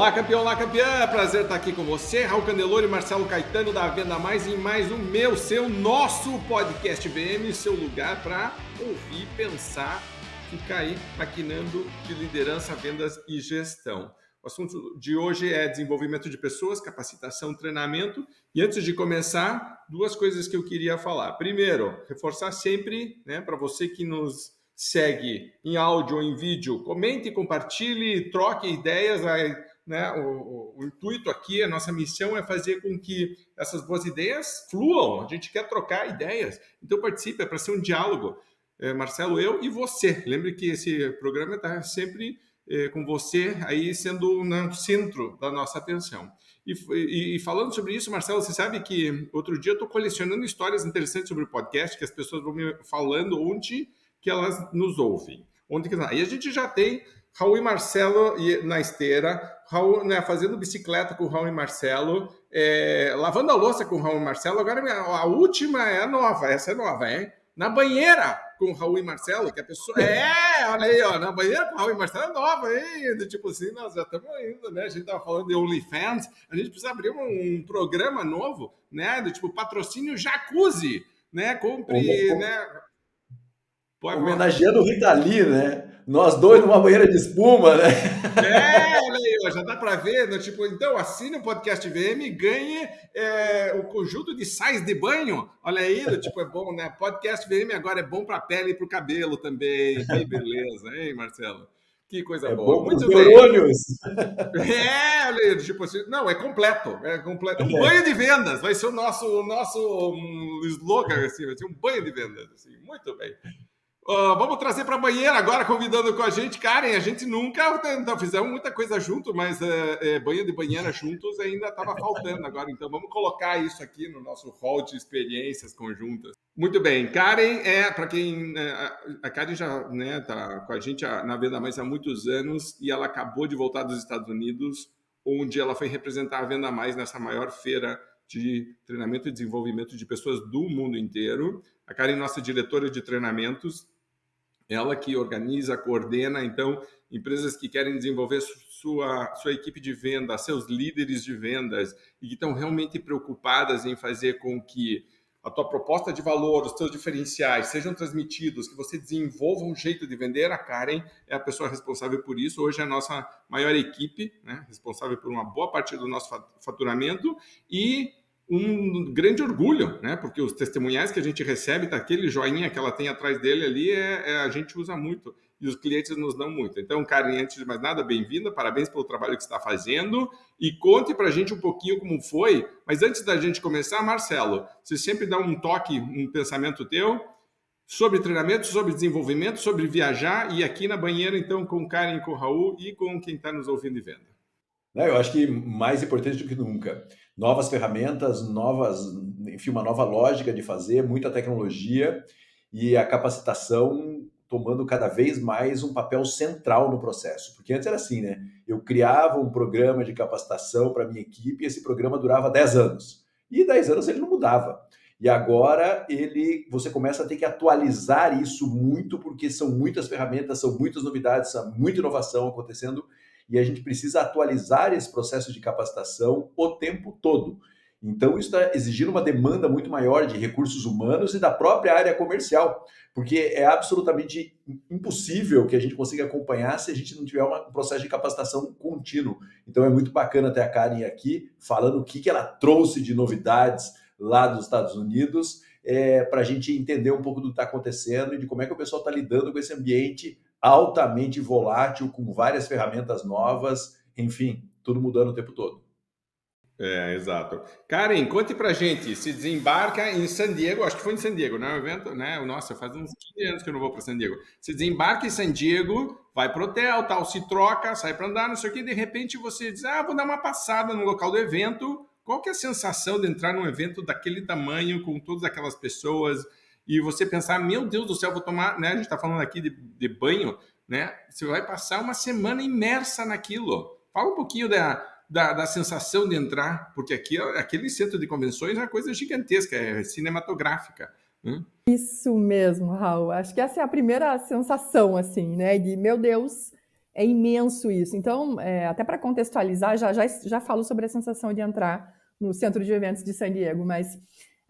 Olá, campeão, olá, campeã! Prazer estar aqui com você, Raul Candeloro e Marcelo Caetano da Venda Mais em mais um meu, seu, nosso podcast VM, seu lugar para ouvir, pensar, ficar aí maquinando de liderança, vendas e gestão. O assunto de hoje é desenvolvimento de pessoas, capacitação, treinamento. E antes de começar, duas coisas que eu queria falar. Primeiro, reforçar sempre, né, para você que nos segue em áudio ou em vídeo, comente, compartilhe, troque ideias. Né? O, o, o, intuito aqui, a nossa missão é fazer com que essas boas ideias fluam. A gente quer trocar ideias. Então participe, é para ser um diálogo. É, Marcelo, eu e você. Lembre que esse programa está sempre é, com você aí sendo no centro da nossa atenção. E, e, e, falando sobre isso, Marcelo, você sabe que outro dia eu estou colecionando histórias interessantes sobre o podcast que as pessoas vão me falando onde que elas nos ouvem. Onde que... Aí a gente já tem Raul e Marcelo na esteira, Raul né, fazendo bicicleta com Raul e Marcelo, é, lavando a louça com Raul e Marcelo. Agora a última é nova, essa é nova, hein? Na banheira com Raul e Marcelo, que a pessoa. É, olha aí, ó, na banheira com Raul e Marcelo é nova, hein? Tipo assim, nós já estamos indo, né? A gente estava falando de OnlyFans, a gente precisa abrir um, um programa novo, né? Do tipo patrocínio jacuzzi, né? Compre, né? Pode Homenageando o Rita Lee, né? Nós dois numa banheira de espuma, né? É, olha aí, já dá para ver, né? tipo, então assine o podcast VM e ganhe é, o conjunto de sais de banho. Olha aí, tipo, é bom, né? Podcast VM agora é bom para a pele e para o cabelo também. Que beleza, hein, Marcelo? Que coisa é boa. Bom Muito bem. Neurônios. É, olha, tipo assim, não, é completo, é completo. Um banho de vendas, vai ser o nosso, o nosso um, slogan, assim, vai ser um banho de vendas, assim. Muito bem. Uh, vamos trazer para a banheira agora, convidando com a gente. Karen, a gente nunca então, fizemos muita coisa junto, mas é, é, banho de banheira juntos ainda estava faltando agora. Então vamos colocar isso aqui no nosso hall de experiências conjuntas. Muito bem, Karen é, para quem. É, a Karen já está né, tá com a gente na Venda Mais há muitos anos e ela acabou de voltar dos Estados Unidos, onde ela foi representar a Venda Mais nessa maior feira de treinamento e desenvolvimento de pessoas do mundo inteiro. A Karen, nossa diretora de treinamentos, ela que organiza, coordena, então, empresas que querem desenvolver sua, sua equipe de venda, seus líderes de vendas e que estão realmente preocupadas em fazer com que a tua proposta de valor, os teus diferenciais sejam transmitidos, que você desenvolva um jeito de vender, a Karen é a pessoa responsável por isso. Hoje é a nossa maior equipe, né, responsável por uma boa parte do nosso faturamento e um grande orgulho, né? Porque os testemunhais que a gente recebe, daquele joinha que ela tem atrás dele ali, é, é, a gente usa muito e os clientes nos dão muito. Então, Karen, antes de mais nada, bem-vinda, parabéns pelo trabalho que está fazendo e conte para a gente um pouquinho como foi. Mas antes da gente começar, Marcelo, você sempre dá um toque, um pensamento teu sobre treinamento, sobre desenvolvimento, sobre viajar e aqui na banheira, então, com Karen, com Raul e com quem está nos ouvindo e vendo. Eu acho que mais importante do que nunca novas ferramentas, novas, enfim, uma nova lógica de fazer, muita tecnologia e a capacitação tomando cada vez mais um papel central no processo. Porque antes era assim, né? Eu criava um programa de capacitação para minha equipe e esse programa durava 10 anos. E 10 anos ele não mudava. E agora ele, você começa a ter que atualizar isso muito, porque são muitas ferramentas, são muitas novidades, são muita inovação acontecendo e a gente precisa atualizar esse processo de capacitação o tempo todo. Então, isso está exigindo uma demanda muito maior de recursos humanos e da própria área comercial, porque é absolutamente impossível que a gente consiga acompanhar se a gente não tiver um processo de capacitação contínuo. Então, é muito bacana ter a Karen aqui falando o que, que ela trouxe de novidades lá dos Estados Unidos, é, para a gente entender um pouco do que está acontecendo e de como é que o pessoal está lidando com esse ambiente altamente volátil, com várias ferramentas novas, enfim, tudo mudando o tempo todo. É, exato. Karen, conte pra gente, se desembarca em San Diego, acho que foi em San Diego, né? O evento, né? Nossa, faz uns 15 anos que eu não vou para San Diego. Se desembarca em San Diego, vai pro hotel, tal, se troca, sai para andar, não sei o que, de repente você diz, ah, vou dar uma passada no local do evento. Qual que é a sensação de entrar num evento daquele tamanho, com todas aquelas pessoas, e você pensar, meu Deus do céu, vou tomar, né? A gente está falando aqui de, de, banho, né? Você vai passar uma semana imersa naquilo. Fala um pouquinho da, da, da sensação de entrar, porque aqui, aquele centro de convenções é uma coisa gigantesca, é cinematográfica. Hum? Isso mesmo, Raul. Acho que essa é a primeira sensação, assim, né? De meu Deus, é imenso isso. Então, é, até para contextualizar, já, já, já falo sobre a sensação de entrar no Centro de Eventos de San Diego, mas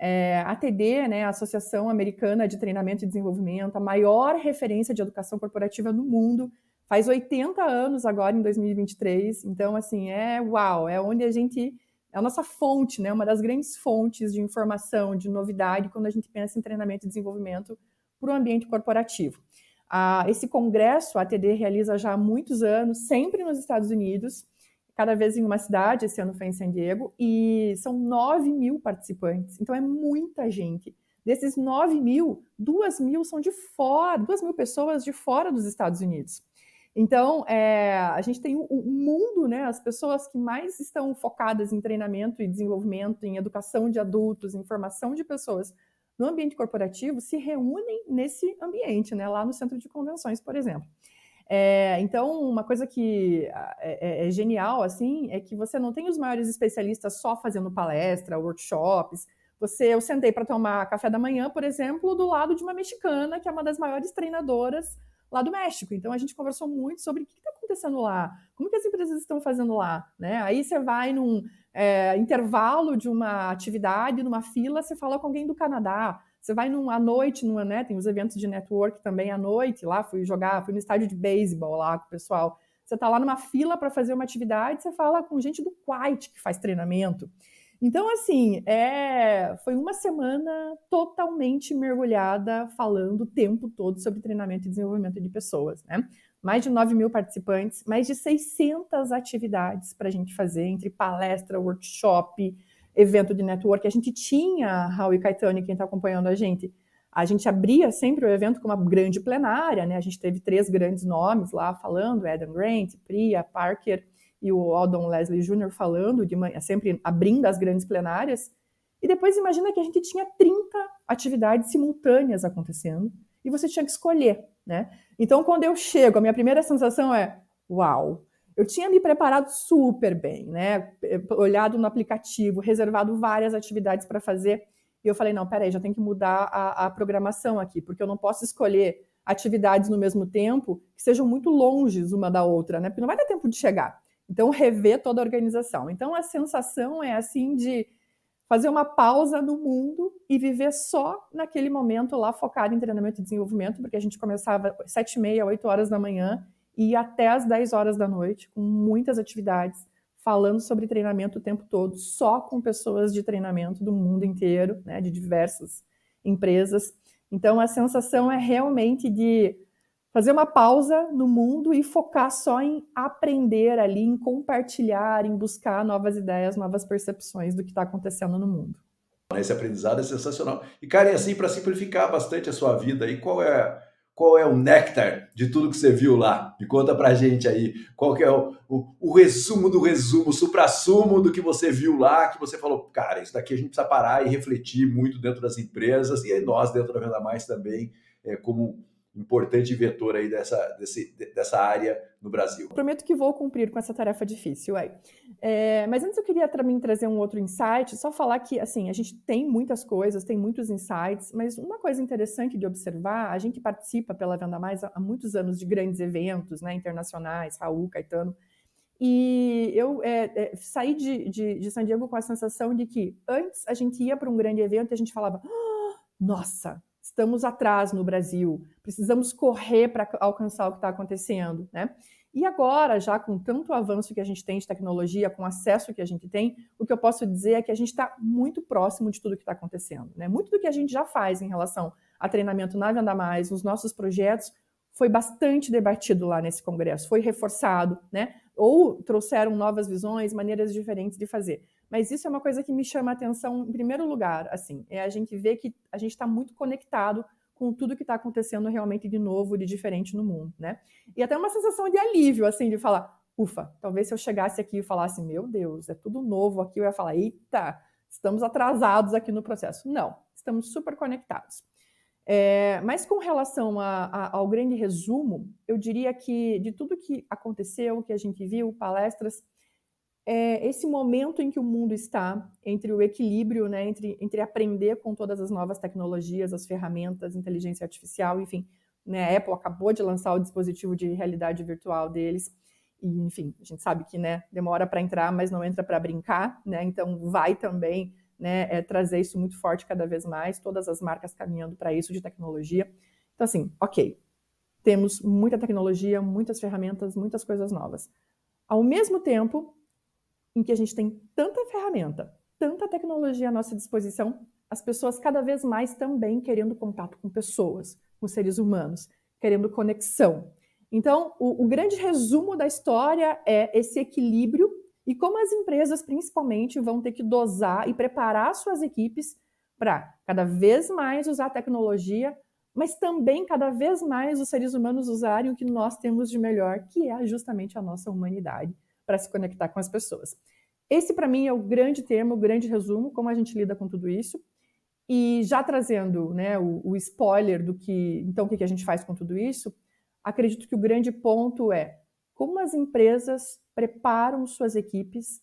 é, a TD, né, a Associação Americana de Treinamento e Desenvolvimento, a maior referência de educação corporativa no mundo, faz 80 anos agora, em 2023. Então, assim, é uau, é onde a gente. É a nossa fonte, né, uma das grandes fontes de informação, de novidade, quando a gente pensa em treinamento e desenvolvimento para o ambiente corporativo. Ah, esse congresso a TD realiza já há muitos anos, sempre nos Estados Unidos, cada vez em uma cidade, esse ano foi em San Diego, e são 9 mil participantes, então é muita gente. Desses 9 mil, 2 mil são de fora, 2 mil pessoas de fora dos Estados Unidos. Então, é, a gente tem o, o, mundo, né, as pessoas que mais estão focadas em treinamento e desenvolvimento, em educação de adultos, em formação de pessoas no ambiente corporativo se reúnem nesse ambiente, né, lá no centro de convenções, por exemplo. É, então, uma coisa que é, é, é, genial, assim, é que você não tem os maiores especialistas só fazendo palestra, workshops. Você, eu sentei para tomar café da manhã, por exemplo, do lado de uma mexicana, que é uma das maiores treinadoras lá do México. Então, a gente conversou muito sobre o que está acontecendo lá, como que as empresas estão fazendo lá, né? Aí você vai num é, intervalo de uma atividade, numa fila, você fala com alguém do Canadá. Você vai numa noite, numa, né, tem os eventos de network também à noite, lá fui jogar, fui no estádio de beisebol lá com o pessoal. Você está lá numa fila para fazer uma atividade, você fala com gente do Quite que faz treinamento. Então, assim, é, foi uma semana totalmente mergulhada falando o tempo todo sobre treinamento e desenvolvimento de pessoas, né? mais de 9 mil participantes, mais de 600 atividades para a gente fazer, entre palestra, workshop, evento de network. A gente tinha, Raul e Caetano, quem está acompanhando a gente, a gente abria sempre o evento com uma grande plenária, né? A gente teve três grandes nomes lá falando, Adam Grant, Priya, Parker e o Aldon Leslie Jr. falando, de manhã, sempre abrindo as grandes plenárias. E depois imagina que a gente tinha 30 atividades simultâneas acontecendo e você tinha que escolher, né? Então, quando eu chego, a minha primeira sensação é: uau! Eu tinha me preparado super bem, né? Olhado no aplicativo, reservado várias atividades para fazer. E eu falei: não, peraí, já tem que mudar a, a programação aqui, porque eu não posso escolher atividades no mesmo tempo que sejam muito longes uma da outra, né? Porque não vai dar tempo de chegar. Então, rever toda a organização. Então, a sensação é assim de fazer uma pausa no mundo e viver só naquele momento lá focado em treinamento e desenvolvimento, porque a gente começava sete e meia, oito horas da manhã e até às dez horas da noite, com muitas atividades, falando sobre treinamento o tempo todo, só com pessoas de treinamento do mundo inteiro, né, de diversas empresas. Então, a sensação é realmente de fazer uma pausa no mundo e focar só em aprender ali, em compartilhar, em buscar novas ideias, novas percepções do que está acontecendo no mundo. Esse aprendizado é sensacional. E, Karen, assim, para simplificar bastante a sua vida, aí, qual é qual é o néctar de tudo que você viu lá? Me conta pra gente aí. Qual que é o, o, o resumo do resumo, o supra-sumo do que você viu lá, que você falou, cara, isso daqui a gente precisa parar e refletir muito dentro das empresas e nós dentro da Venda Mais também, é, como importante vetor aí dessa, desse, dessa área no Brasil. Prometo que vou cumprir com essa tarefa difícil. Aí. É, mas antes eu queria também trazer um outro insight, só falar que assim a gente tem muitas coisas, tem muitos insights, mas uma coisa interessante de observar, a gente participa pela Venda Mais há muitos anos de grandes eventos né, internacionais, Raul, Caetano, e eu é, é, saí de, de, de, San Diego com a sensação de que antes a gente ia para um grande evento e a gente falava, oh, nossa, estamos atrás no Brasil, precisamos correr para alcançar o que está acontecendo, né? E agora, já com tanto avanço que a gente tem de tecnologia, com acesso que a gente tem, o que eu posso dizer é que a gente está muito próximo de tudo que está acontecendo. Né? Muito do que a gente já faz em relação a treinamento na Venda Mais, nos nossos projetos, foi bastante debatido lá nesse congresso, foi reforçado, né? Ou trouxeram novas visões, maneiras diferentes de fazer. Mas isso é uma coisa que me chama a atenção em primeiro lugar, assim, é a gente ver que a gente está muito conectado com tudo que está acontecendo realmente de novo, de diferente no mundo, né? E até uma sensação de alívio, assim, de falar, ufa, talvez se eu chegasse aqui e falasse, meu Deus, é tudo novo aqui, eu ia falar, eita, estamos atrasados aqui no processo. Não, estamos super conectados. É, mas com relação a, a, ao grande resumo, eu diria que de tudo que aconteceu, que a gente viu, palestras, é esse momento em que o mundo está, entre o equilíbrio, né, entre, entre aprender com todas as novas tecnologias, as ferramentas, inteligência artificial, enfim, né? A Apple acabou de lançar o dispositivo de realidade virtual deles. E, enfim, a gente sabe que né, demora para entrar, mas não entra para brincar, né? Então vai também né, é, trazer isso muito forte cada vez mais, todas as marcas caminhando para isso de tecnologia. Então, assim, ok, temos muita tecnologia, muitas ferramentas, muitas coisas novas. Ao mesmo tempo em que a gente tem tanta ferramenta, tanta tecnologia à nossa disposição, as pessoas cada vez mais também querendo contato com pessoas, com seres humanos, querendo conexão. Então, o, o grande resumo da história é esse equilíbrio e como as empresas, principalmente, vão ter que dosar e preparar suas equipes para cada vez mais usar a tecnologia, mas também cada vez mais os seres humanos usarem o que nós temos de melhor, que é justamente a nossa humanidade, para se conectar com as pessoas. Esse, para mim, é o grande tema, o grande resumo, como a gente lida com tudo isso. E já trazendo né, o, o spoiler do que, então, o que a gente faz com tudo isso, acredito que o grande ponto é como as empresas preparam suas equipes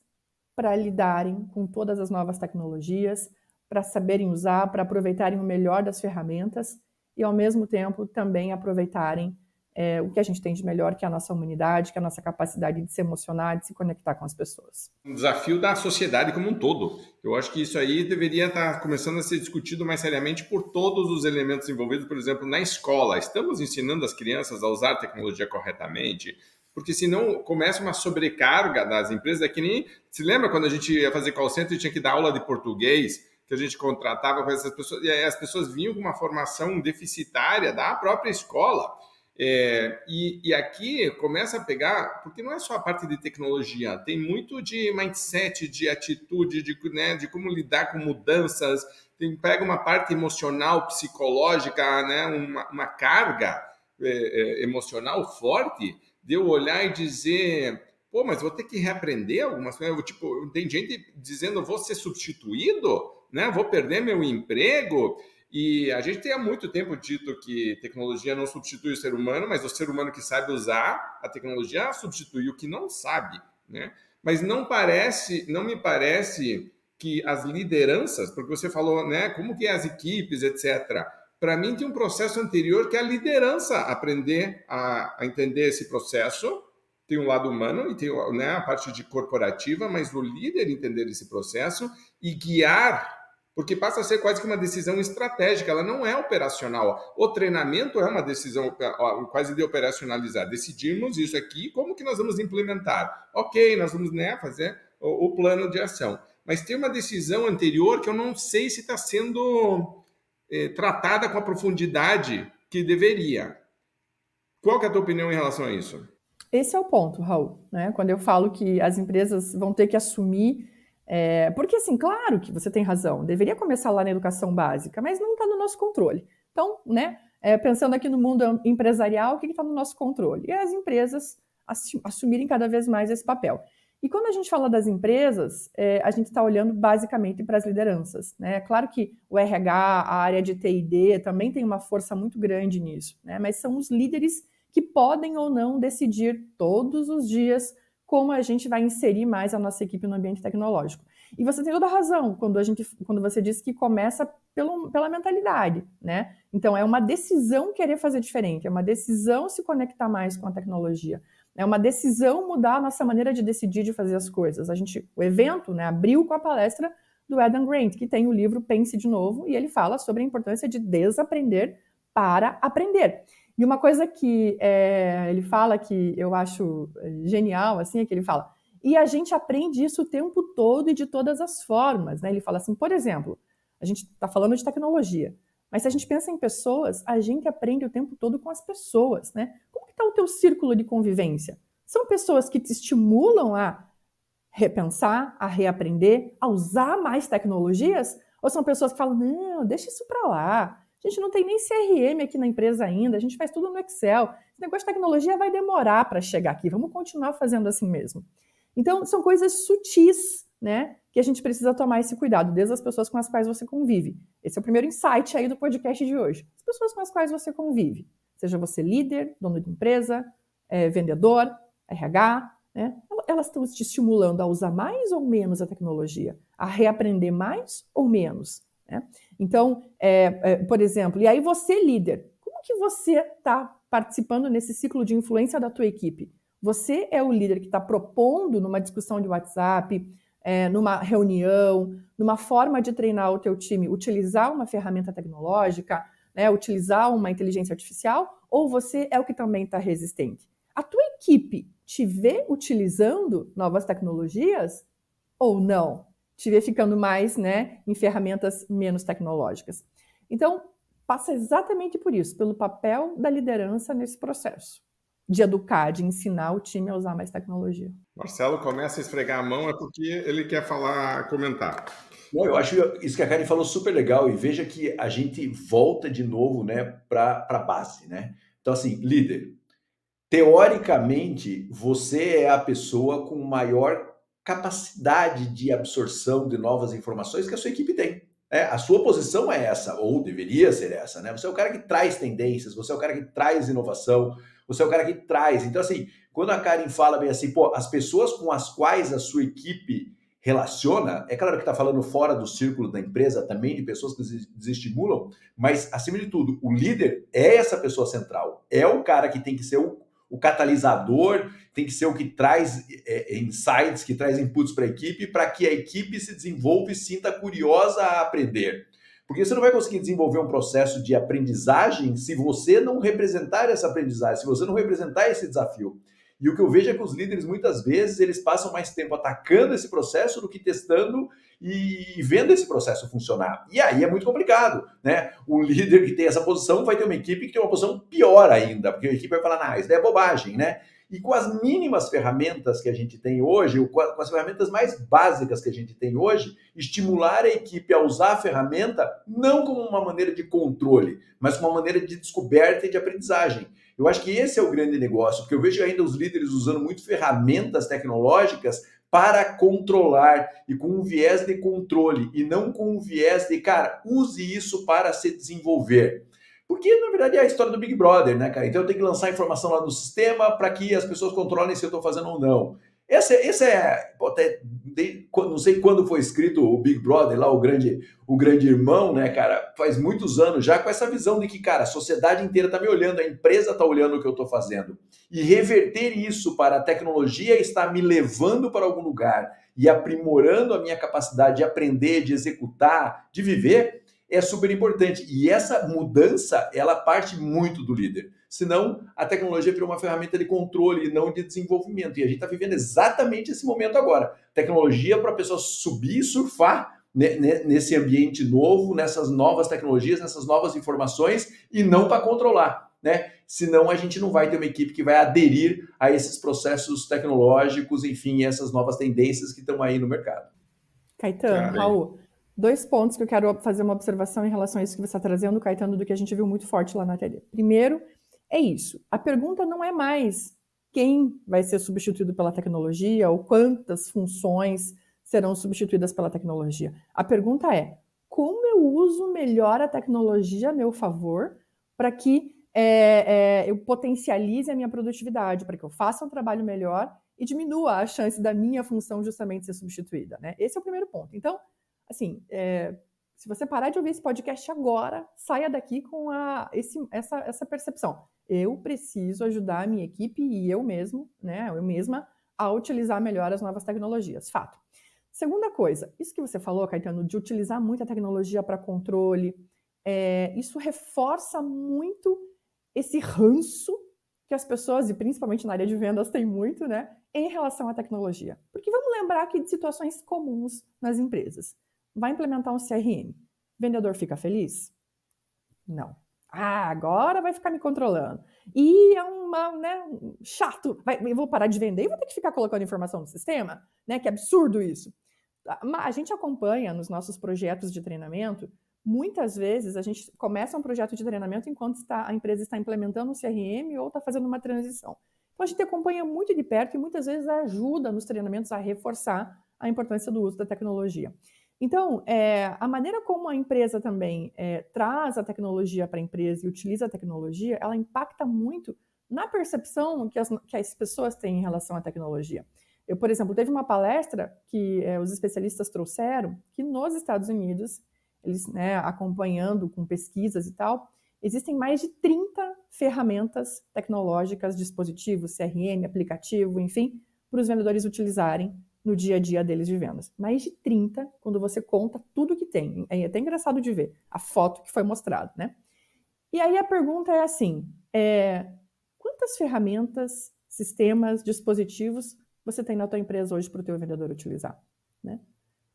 para lidarem com todas as novas tecnologias, para saberem usar, para aproveitarem o melhor das ferramentas e, ao mesmo tempo, também aproveitarem é, o que a gente tem de melhor, que é a nossa humanidade, que é a nossa capacidade de se emocionar, de se conectar com as pessoas. Um desafio da sociedade como um todo. Eu acho que isso aí deveria estar começando a ser discutido mais seriamente por todos os elementos envolvidos, por exemplo, na escola. Estamos ensinando as crianças a usar a tecnologia corretamente, porque senão começa uma sobrecarga das empresas. É que nem. Se lembra quando a gente ia fazer call center e tinha que dar aula de português? que a gente contratava com essas pessoas, e as pessoas vinham com uma formação deficitária da própria escola. É, e, e, aqui começa a pegar, porque não é só a parte de tecnologia, tem muito de mindset, de atitude, de, né, de como lidar com mudanças, tem, pega uma parte emocional, psicológica, né, uma, uma carga é, é, emocional forte, de eu olhar e dizer, pô, mas vou ter que reaprender algumas coisas. Tipo, tem gente dizendo, vou ser substituído, né, vou perder meu emprego. E a gente tem há muito tempo dito que tecnologia não substitui o ser humano, mas o ser humano que sabe usar a tecnologia substitui o que não sabe, né? Mas não parece, não me parece que as lideranças, porque você falou, né, como que é as equipes, etc. Para mim tem um processo anterior que é a liderança aprender a, a entender esse processo. Tem um lado humano e tem né, a parte de corporativa, mas o líder entender esse processo e guiar porque passa a ser quase que uma decisão estratégica, ela não é operacional. O treinamento é uma decisão quase de operacionalizar. Decidimos isso aqui, como que nós vamos implementar? Ok, nós vamos né, fazer o, o plano de ação. Mas tem uma decisão anterior que eu não sei se está sendo eh, tratada com a profundidade que deveria. Qual que é a tua opinião em relação a isso? Esse é o ponto, Raul. Né? Quando eu falo que as empresas vão ter que assumir é, porque, assim, claro que você tem razão, deveria começar lá na educação básica, mas não está no nosso controle. Então, né, é, pensando aqui no mundo empresarial, o que está no nosso controle? E as empresas assumirem cada vez mais esse papel. E quando a gente fala das empresas, é, a gente está olhando basicamente para as lideranças. Né? É claro que o RH, a área de TD também tem uma força muito grande nisso, né? mas são os líderes que podem ou não decidir todos os dias como a gente vai inserir mais a nossa equipe no ambiente tecnológico. E você tem toda a razão quando, a gente, quando você diz que começa pelo, pela mentalidade, né? Então, é uma decisão querer fazer diferente, é uma decisão se conectar mais com a tecnologia, é uma decisão mudar a nossa maneira de decidir, de fazer as coisas. A gente, o evento, né, abriu com a palestra do Adam Grant, que tem o livro Pense de Novo, e ele fala sobre a importância de desaprender para aprender. E uma coisa que é, ele fala que eu acho é, genial, assim, é que ele fala, e a gente aprende isso o tempo todo e de todas as formas, né? Ele fala assim, por exemplo, a gente está falando de tecnologia, mas se a gente pensa em pessoas, a gente aprende o tempo todo com as pessoas, né? Como que está o teu círculo de convivência? São pessoas que te estimulam a repensar, a reaprender, a usar mais tecnologias? Ou são pessoas que falam, não, deixa isso para lá, a gente não tem nem CRM aqui na empresa ainda, a gente faz tudo no Excel. Esse negócio de tecnologia vai demorar para chegar aqui, vamos continuar fazendo assim mesmo. Então, são coisas sutis, né, que a gente precisa tomar esse cuidado, desde as pessoas com as quais você convive. Esse é o primeiro insight aí do podcast de hoje. As pessoas com as quais você convive, seja você líder, dono de empresa, é, vendedor, RH, né, elas estão te estimulando a usar mais ou menos a tecnologia, a reaprender mais ou menos. Né? Então, é, é, por exemplo, e aí você líder, como que você está participando nesse ciclo de influência da tua equipe? Você é o líder que está propondo numa discussão de WhatsApp, é, numa reunião, numa forma de treinar o teu time, utilizar uma ferramenta tecnológica, né, utilizar uma inteligência artificial, ou você é o que também está resistente? A tua equipe te vê utilizando novas tecnologias ou não? Te vê ficando mais né, em ferramentas menos tecnológicas. Então, passa exatamente por isso, pelo papel da liderança nesse processo de educar, de ensinar o time a usar mais tecnologia. Marcelo começa a esfregar a mão é porque ele quer falar, comentar. Não, eu acho isso que a Karen falou super legal e veja que a gente volta de novo, né, para a base, né? Então assim, líder, teoricamente você é a pessoa com maior capacidade de absorção de novas informações que a sua equipe tem. É, a sua posição é essa, ou deveria ser essa, né? Você é o cara que traz tendências, você é o cara que traz inovação, você é o cara que traz. Então, assim, quando a Karen fala bem assim, pô, as pessoas com as quais a sua equipe relaciona, é claro que está falando fora do círculo da empresa também, de pessoas que desestimulam, mas, acima de tudo, o líder é essa pessoa central, é o cara que tem que ser o, o catalisador, tem que ser o que traz é, insights, que traz inputs para a equipe, para que a equipe se desenvolva e sinta curiosa a aprender. Porque você não vai conseguir desenvolver um processo de aprendizagem se você não representar essa aprendizagem, se você não representar esse desafio. E o que eu vejo é que os líderes, muitas vezes, eles passam mais tempo atacando esse processo do que testando e vendo esse processo funcionar. E aí é muito complicado, né? O líder que tem essa posição vai ter uma equipe que tem uma posição pior ainda, porque a equipe vai falar, ah, isso daí é bobagem, né? E com as mínimas ferramentas que a gente tem hoje, com as ferramentas mais básicas que a gente tem hoje, estimular a equipe a usar a ferramenta não como uma maneira de controle, mas como uma maneira de descoberta e de aprendizagem. Eu acho que esse é o grande negócio, porque eu vejo ainda os líderes usando muito ferramentas tecnológicas para controlar e com um viés de controle e não com um viés de, cara, use isso para se desenvolver. Porque, na verdade, é a história do Big Brother, né, cara? Então eu tenho que lançar informação lá no sistema para que as pessoas controlem se eu estou fazendo ou não. Esse, esse é. Pô, até, de, não sei quando foi escrito o Big Brother, lá o grande, o grande irmão, né, cara? Faz muitos anos já com essa visão de que, cara, a sociedade inteira está me olhando, a empresa está olhando o que eu estou fazendo. E reverter isso para a tecnologia está me levando para algum lugar e aprimorando a minha capacidade de aprender, de executar, de viver, é super importante. E essa mudança, ela parte muito do líder. Senão, a tecnologia virou uma ferramenta de controle e não de desenvolvimento. E a gente está vivendo exatamente esse momento agora. Tecnologia para a pessoa subir e surfar nesse ambiente novo, nessas novas tecnologias, nessas novas informações, e não para controlar. Né? Senão a gente não vai ter uma equipe que vai aderir a esses processos tecnológicos, enfim, essas novas tendências que estão aí no mercado. Caetano, Raul, dois pontos que eu quero fazer uma observação em relação a isso que você está trazendo, Caetano, do que a gente viu muito forte lá na TD. Primeiro, é isso. A pergunta não é mais quem vai ser substituído pela tecnologia ou quantas funções serão substituídas pela tecnologia. A pergunta é como eu uso melhor a tecnologia a meu favor para que é, é, eu potencialize a minha produtividade, para que eu faça um trabalho melhor e diminua a chance da minha função justamente ser substituída. Né? Esse é o primeiro ponto. Então, assim, é, se você parar de ouvir esse podcast agora, saia daqui com a, esse, essa, essa percepção. Eu preciso ajudar a minha equipe e eu mesmo, né, eu mesma, a utilizar melhor as novas tecnologias. Fato. Segunda coisa, isso que você falou, Caetano, de utilizar muita tecnologia para controle, é, isso reforça muito esse ranço que as pessoas, e principalmente na área de vendas, têm muito, né, em relação à tecnologia. Porque vamos lembrar aqui de situações comuns nas empresas vai implementar um CRM. Vendedor fica feliz? Não. Ah, agora vai ficar me controlando. E é uma, né, chato. Vai, eu vou parar de vender e vou ter que ficar colocando informação no sistema? Né? Que absurdo isso. A gente acompanha nos nossos projetos de treinamento, muitas vezes a gente começa um projeto de treinamento enquanto está, a empresa está implementando um CRM ou está fazendo uma transição. Então a gente acompanha muito de perto e muitas vezes ajuda nos treinamentos a reforçar a importância do uso da tecnologia. Então, é, a maneira como a empresa também é, traz a tecnologia para a empresa e utiliza a tecnologia, ela impacta muito na percepção que as, que as pessoas têm em relação à tecnologia. Eu, por exemplo, teve uma palestra que é, os especialistas trouxeram que nos Estados Unidos, eles né, acompanhando com pesquisas e tal, existem mais de 30 ferramentas tecnológicas, dispositivos, CRM, aplicativo, enfim, para os vendedores utilizarem no dia a dia deles de vendas. Mais de 30, quando você conta tudo que tem. É até engraçado de ver a foto que foi mostrada, né? E aí a pergunta é assim: é, quantas ferramentas, sistemas, dispositivos você tem na tua empresa hoje para o teu vendedor utilizar? Né?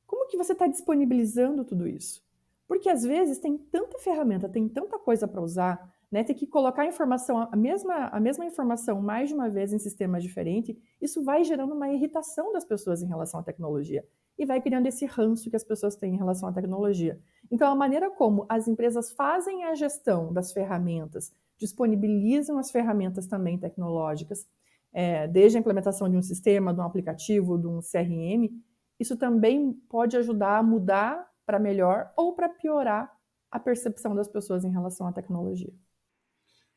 Como que você está disponibilizando tudo isso? Porque às vezes tem tanta ferramenta, tem tanta coisa para usar, né? Ter que colocar a informação, a mesma, a mesma informação mais de uma vez em sistemas diferentes, isso vai gerando uma irritação das pessoas em relação à tecnologia e vai criando esse ranço que as pessoas têm em relação à tecnologia. Então, a maneira como as empresas fazem a gestão das ferramentas, disponibilizam as ferramentas também tecnológicas, é, desde a implementação de um sistema, de um aplicativo, de um CRM, isso também pode ajudar a mudar para melhor ou para piorar a percepção das pessoas em relação à tecnologia.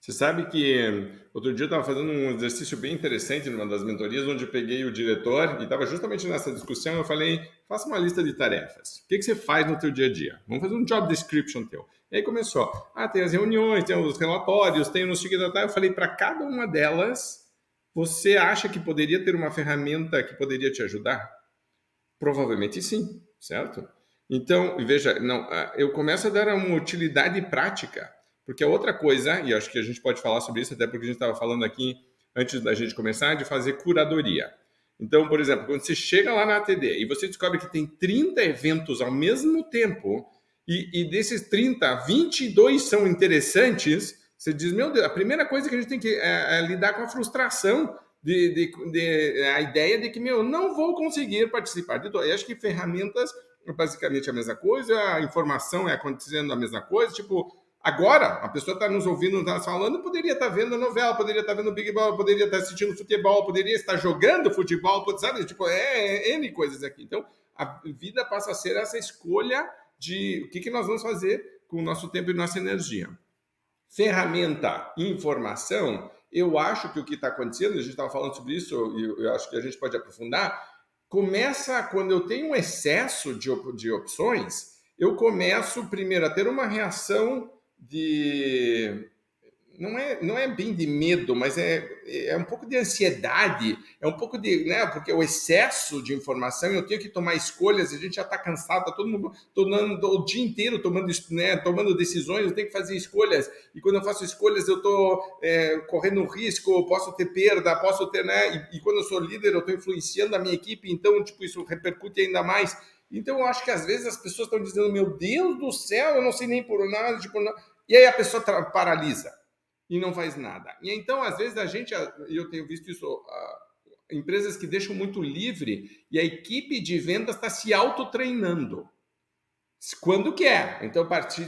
Você sabe que outro dia eu estava fazendo um exercício bem interessante numa das mentorias, onde eu peguei o diretor e estava justamente nessa discussão. Eu falei: faça uma lista de tarefas. O que, que você faz no teu dia a dia? Vamos fazer um job description teu. E aí começou: ah, tem as reuniões, tem os relatórios, tem no seguinte. Eu falei: para cada uma delas, você acha que poderia ter uma ferramenta que poderia te ajudar? Provavelmente sim, certo? Então, veja, não, eu começo a dar uma utilidade prática. Porque a outra coisa, e acho que a gente pode falar sobre isso, até porque a gente estava falando aqui antes da gente começar, de fazer curadoria. Então, por exemplo, quando você chega lá na ATD e você descobre que tem 30 eventos ao mesmo tempo, e, e desses 30, 22 são interessantes, você diz, meu Deus, a primeira coisa que a gente tem que é, é lidar com a frustração de, de, de, a ideia de que, meu, não vou conseguir participar de tudo. Eu acho que ferramentas é basicamente a mesma coisa, a informação é acontecendo a mesma coisa, tipo, Agora, a pessoa está nos ouvindo, está falando, poderia estar tá vendo novela, poderia estar tá vendo Big Ball, poderia estar tá assistindo futebol, poderia estar jogando futebol, sabe? Tipo, é, é N coisas aqui. Então, a vida passa a ser essa escolha de o que, que nós vamos fazer com o nosso tempo e nossa energia. Ferramenta, informação, eu acho que o que está acontecendo, a gente estava falando sobre isso, e eu acho que a gente pode aprofundar, começa quando eu tenho um excesso de, de opções, eu começo primeiro a ter uma reação de não é, não é bem de medo, mas é, é um pouco de ansiedade, é um pouco de, né, porque o excesso de informação, eu tenho que tomar escolhas, a gente já está cansado, tá todo mundo tomando o dia inteiro tomando, né, tomando decisões, eu tenho que fazer escolhas, e quando eu faço escolhas eu estou é, correndo risco, posso ter perda, posso ter, né, e, e quando eu sou líder eu estou influenciando a minha equipe, então, tipo, isso repercute ainda mais. Então, eu acho que às vezes as pessoas estão dizendo, meu Deus do céu, eu não sei nem por nada, tipo, não e aí a pessoa paralisa e não faz nada. E então, às vezes, a gente, eu tenho visto isso, empresas que deixam muito livre e a equipe de vendas está se autotreinando. Quando quer. Então, partir,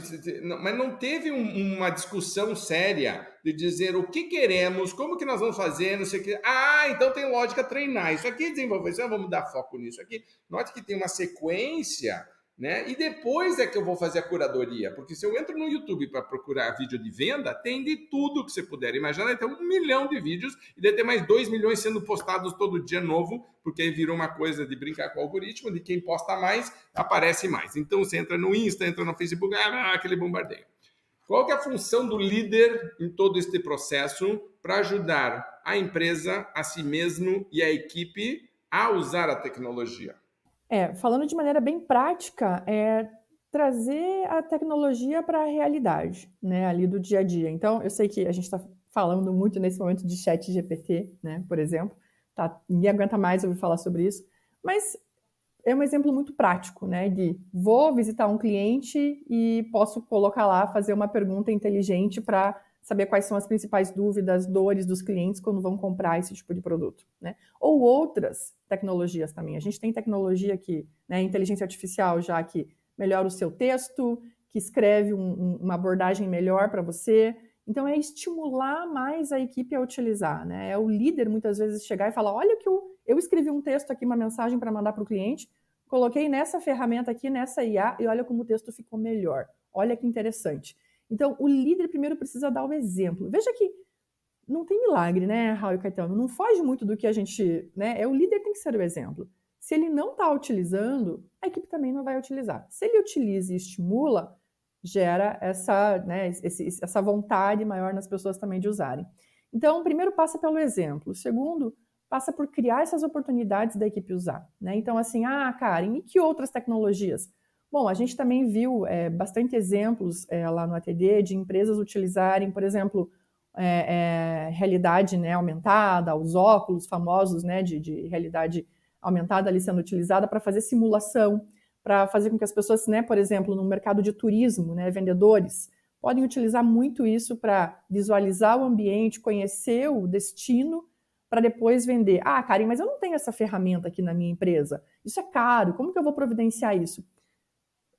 mas não teve um, uma discussão séria de dizer o que queremos, como que nós vamos fazer, não sei o que. Ah, então tem lógica treinar. Isso aqui desenvolver, isso, vamos dar foco nisso aqui. Note que tem uma sequência né? E depois é que eu vou fazer a curadoria, porque se eu entro no YouTube para procurar vídeo de venda, tem de tudo que você puder imaginar, tem um milhão de vídeos e deve ter mais dois milhões sendo postados todo dia novo, porque aí virou uma coisa de brincar com o algoritmo, de quem posta mais, aparece mais. Então você entra no Insta, entra no Facebook, ah, aquele bombardeio. Qual que é a função do líder em todo este processo para ajudar a empresa, a si mesmo e a equipe a usar a tecnologia? É, falando de maneira bem prática, é trazer a tecnologia para a realidade, né, ali do dia a dia. Então, eu sei que a gente está falando muito nesse momento de chat GPT, né, por exemplo, tá, ninguém aguenta mais ouvir falar sobre isso, mas é um exemplo muito prático, né, de vou visitar um cliente e posso colocar lá, fazer uma pergunta inteligente para saber quais são as principais dúvidas, dores dos clientes quando vão comprar esse tipo de produto, né? Ou outras tecnologias também. A gente tem tecnologia que, né, inteligência artificial já que melhora o seu texto, que escreve um, um, uma abordagem melhor para você. Então é estimular mais a equipe a utilizar, né? É o líder muitas vezes chegar e falar: olha que eu, eu escrevi um texto aqui, uma mensagem para mandar para o cliente, coloquei nessa ferramenta aqui, nessa IA, e olha como o texto ficou melhor. Olha que interessante. Então, o líder primeiro precisa dar o exemplo. Veja que não tem milagre, né, Raul e Caetano? Não foge muito do que a gente. Né? É o líder tem que ser o exemplo. Se ele não está utilizando, a equipe também não vai utilizar. Se ele utiliza e estimula, gera essa, né, esse, essa vontade maior nas pessoas também de usarem. Então, primeiro passa pelo exemplo. segundo, passa por criar essas oportunidades da equipe usar. Né? Então, assim, ah, Karen, e que outras tecnologias? Bom, a gente também viu é, bastante exemplos é, lá no ATD de empresas utilizarem, por exemplo, é, realidade né, aumentada, os óculos famosos né, de, de realidade aumentada ali sendo utilizada para fazer simulação, para fazer com que as pessoas, né, por exemplo, no mercado de turismo, né, vendedores, podem utilizar muito isso para visualizar o ambiente, conhecer o destino, para depois vender. Ah, Karen, mas eu não tenho essa ferramenta aqui na minha empresa. Isso é caro. Como que eu vou providenciar isso?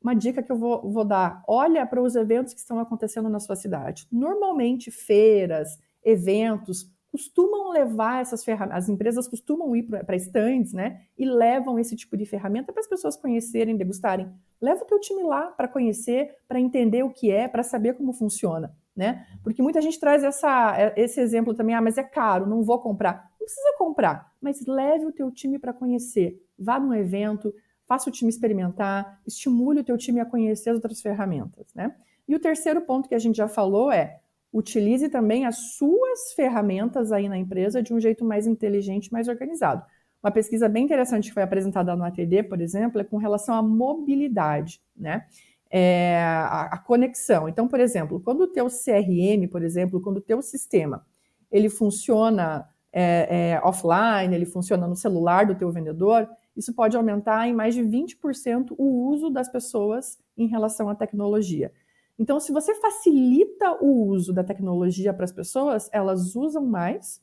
Uma dica que eu vou, vou dar: olha para os eventos que estão acontecendo na sua cidade. Normalmente, feiras, eventos, costumam levar essas ferramentas, as empresas costumam ir para stands, né? E levam esse tipo de ferramenta para as pessoas conhecerem, degustarem. Leva o teu time lá para conhecer, para entender o que é, para saber como funciona, né? Porque muita gente traz essa, esse exemplo também, ah, mas é caro, não vou comprar. Não precisa comprar, mas leve o teu time para conhecer. Vá num evento, faça o time experimentar, estimule o teu time a conhecer as outras ferramentas, né? E o terceiro ponto que a gente já falou é utilize também as suas ferramentas aí na empresa de um jeito mais inteligente, mais organizado. Uma pesquisa bem interessante que foi apresentada no ATD, por exemplo, é com relação à mobilidade, né? É, a, a, conexão. Então, por exemplo, quando o teu CRM, por exemplo, quando o teu sistema ele funciona é, é, offline, ele funciona no celular do teu vendedor, isso pode aumentar em mais de 20% o uso das pessoas em relação à tecnologia. Então, se você facilita o uso da tecnologia para as pessoas, elas usam mais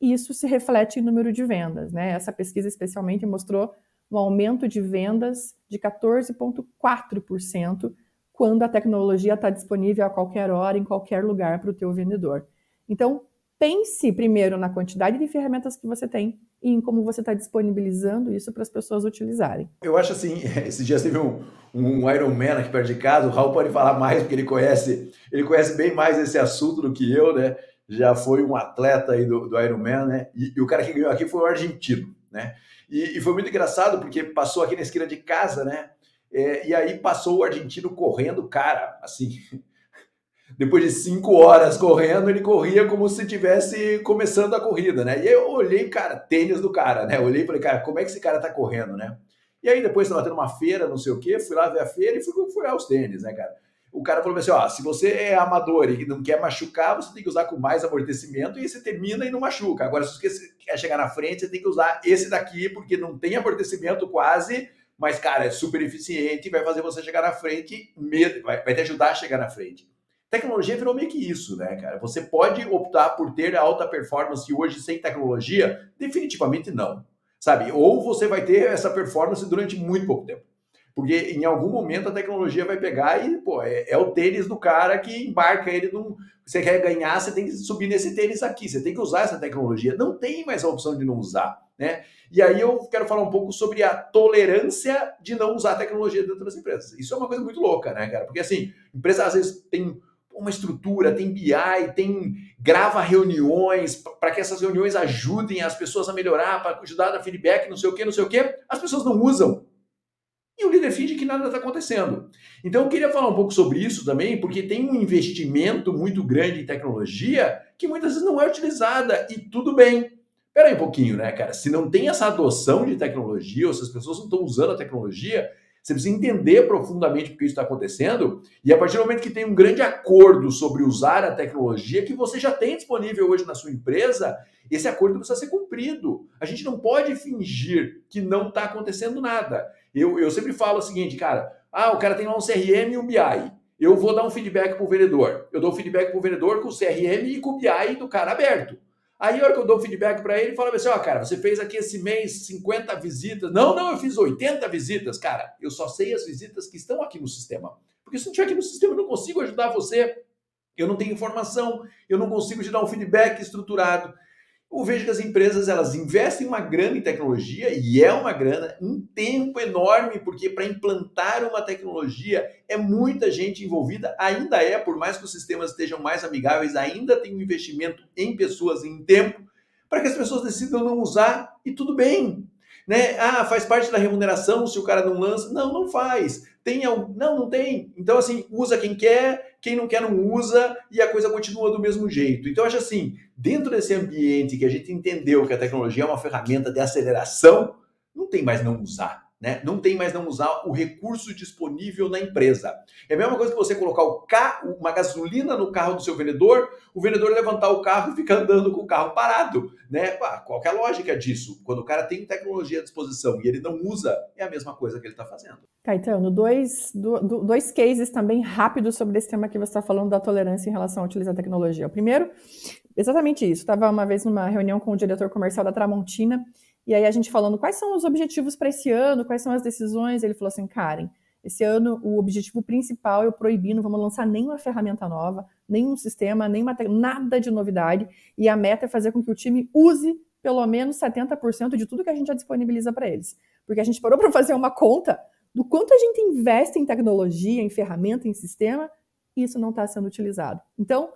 e isso se reflete em número de vendas. Né? Essa pesquisa especialmente mostrou um aumento de vendas de 14,4% quando a tecnologia está disponível a qualquer hora, em qualquer lugar para o teu vendedor. Então, pense primeiro na quantidade de ferramentas que você tem e em como você está disponibilizando isso para as pessoas utilizarem. Eu acho assim, esses dias teve um, um Iron Man aqui perto de casa, o Raul pode falar mais, porque ele conhece, ele conhece bem mais esse assunto do que eu, né? Já foi um atleta aí do, do Iron Man, né? E, e, o cara que ganhou aqui foi o argentino, né? E, e, foi muito engraçado, porque passou aqui na esquina de casa, né? É, e aí passou o argentino correndo, cara, assim, depois de cinco horas correndo, ele corria como se estivesse começando a corrida, né? E eu olhei, cara, tênis do cara, né? Olhei e falei, cara, como é que esse cara tá correndo, né? E aí depois estava tendo uma feira, não sei o quê, fui lá ver a feira e fui furar os tênis, né, cara? O cara falou assim, ó, se você é amador e não quer machucar, você tem que usar com mais amortecimento e você termina e não machuca. Agora, se você quer chegar na frente, você tem que usar esse daqui, porque não tem amortecimento quase, mas, cara, é super eficiente e vai fazer você chegar na frente, vai te ajudar a chegar na frente. Tecnologia virou meio que isso, né, cara? Você pode optar por ter alta performance hoje sem tecnologia? Definitivamente não, sabe? Ou você vai ter essa performance durante muito pouco tempo. Porque em algum momento a tecnologia vai pegar e, pô, é, é o tênis do cara que embarca ele num. Você quer ganhar, você tem que subir nesse tênis aqui, você tem que usar essa tecnologia. Não tem mais a opção de não usar, né? E aí eu quero falar um pouco sobre a tolerância de não usar tecnologia dentro das empresas. Isso é uma coisa muito louca, né, cara? Porque assim, empresa às vezes tem uma estrutura, tem BI, tem grava reuniões para que essas reuniões ajudem as pessoas a melhorar, para ajudar a dar feedback, não sei o que, não sei o que. As pessoas não usam. E o líder finge que nada está acontecendo. Então eu queria falar um pouco sobre isso também, porque tem um investimento muito grande em tecnologia que muitas vezes não é utilizada e tudo bem. Espera aí um pouquinho, né, cara? Se não tem essa adoção de tecnologia, ou se as pessoas não estão usando a tecnologia, você precisa entender profundamente porque isso está acontecendo, e a partir do momento que tem um grande acordo sobre usar a tecnologia que você já tem disponível hoje na sua empresa, esse acordo precisa ser cumprido. A gente não pode fingir que não está acontecendo nada. Eu, eu sempre falo o seguinte, cara, ah, o cara tem lá um CRM e um BI. Eu vou dar um feedback para o vendedor. Eu dou feedback para o vendedor com o CRM e com o BI do cara aberto. Aí, a hora que eu dou feedback para ele, fala assim: ó, oh, cara, você fez aqui esse mês 50 visitas. Não, não, eu fiz 80 visitas. Cara, eu só sei as visitas que estão aqui no sistema. Porque se não estiver aqui no sistema, eu não consigo ajudar você. Eu não tenho informação, eu não consigo te dar um feedback estruturado. Eu vejo que as empresas elas investem uma grana em tecnologia e é uma grana, um tempo enorme, porque para implantar uma tecnologia é muita gente envolvida, ainda é, por mais que os sistemas estejam mais amigáveis, ainda tem um investimento em pessoas, em tempo, para que as pessoas decidam não usar e tudo bem. Né? Ah, faz parte da remuneração se o cara não lança. Não, não faz. Tem algum... Não, não tem. Então, assim, usa quem quer, quem não quer não usa e a coisa continua do mesmo jeito. Então, acho assim, dentro desse ambiente que a gente entendeu que a tecnologia é uma ferramenta de aceleração, não tem mais não usar. Né? Não tem mais não usar o recurso disponível na empresa. É a mesma coisa que você colocar o carro, uma gasolina no carro do seu vendedor, o vendedor levantar o carro e ficar andando com o carro parado. Né? qual é a lógica disso? Quando o cara tem tecnologia à disposição e ele não usa, é a mesma coisa que ele está fazendo. Caetano, dois, dois cases também rápidos sobre esse tema que você está falando da tolerância em relação a utilizar tecnologia. O primeiro, exatamente isso. Estava uma vez numa reunião com o diretor comercial da Tramontina e aí a gente falando quais são os objetivos para esse ano, quais são as decisões. Ele falou assim, Karen, esse ano o objetivo principal é o proibir, não vamos lançar nenhuma ferramenta nova, nenhum sistema, nenhuma nada de novidade. E a meta é fazer com que o time use pelo menos 70% de tudo que a gente já disponibiliza para eles. Porque a gente parou para fazer uma conta do quanto a gente investe em tecnologia, em ferramenta, em sistema, isso não está sendo utilizado. Então,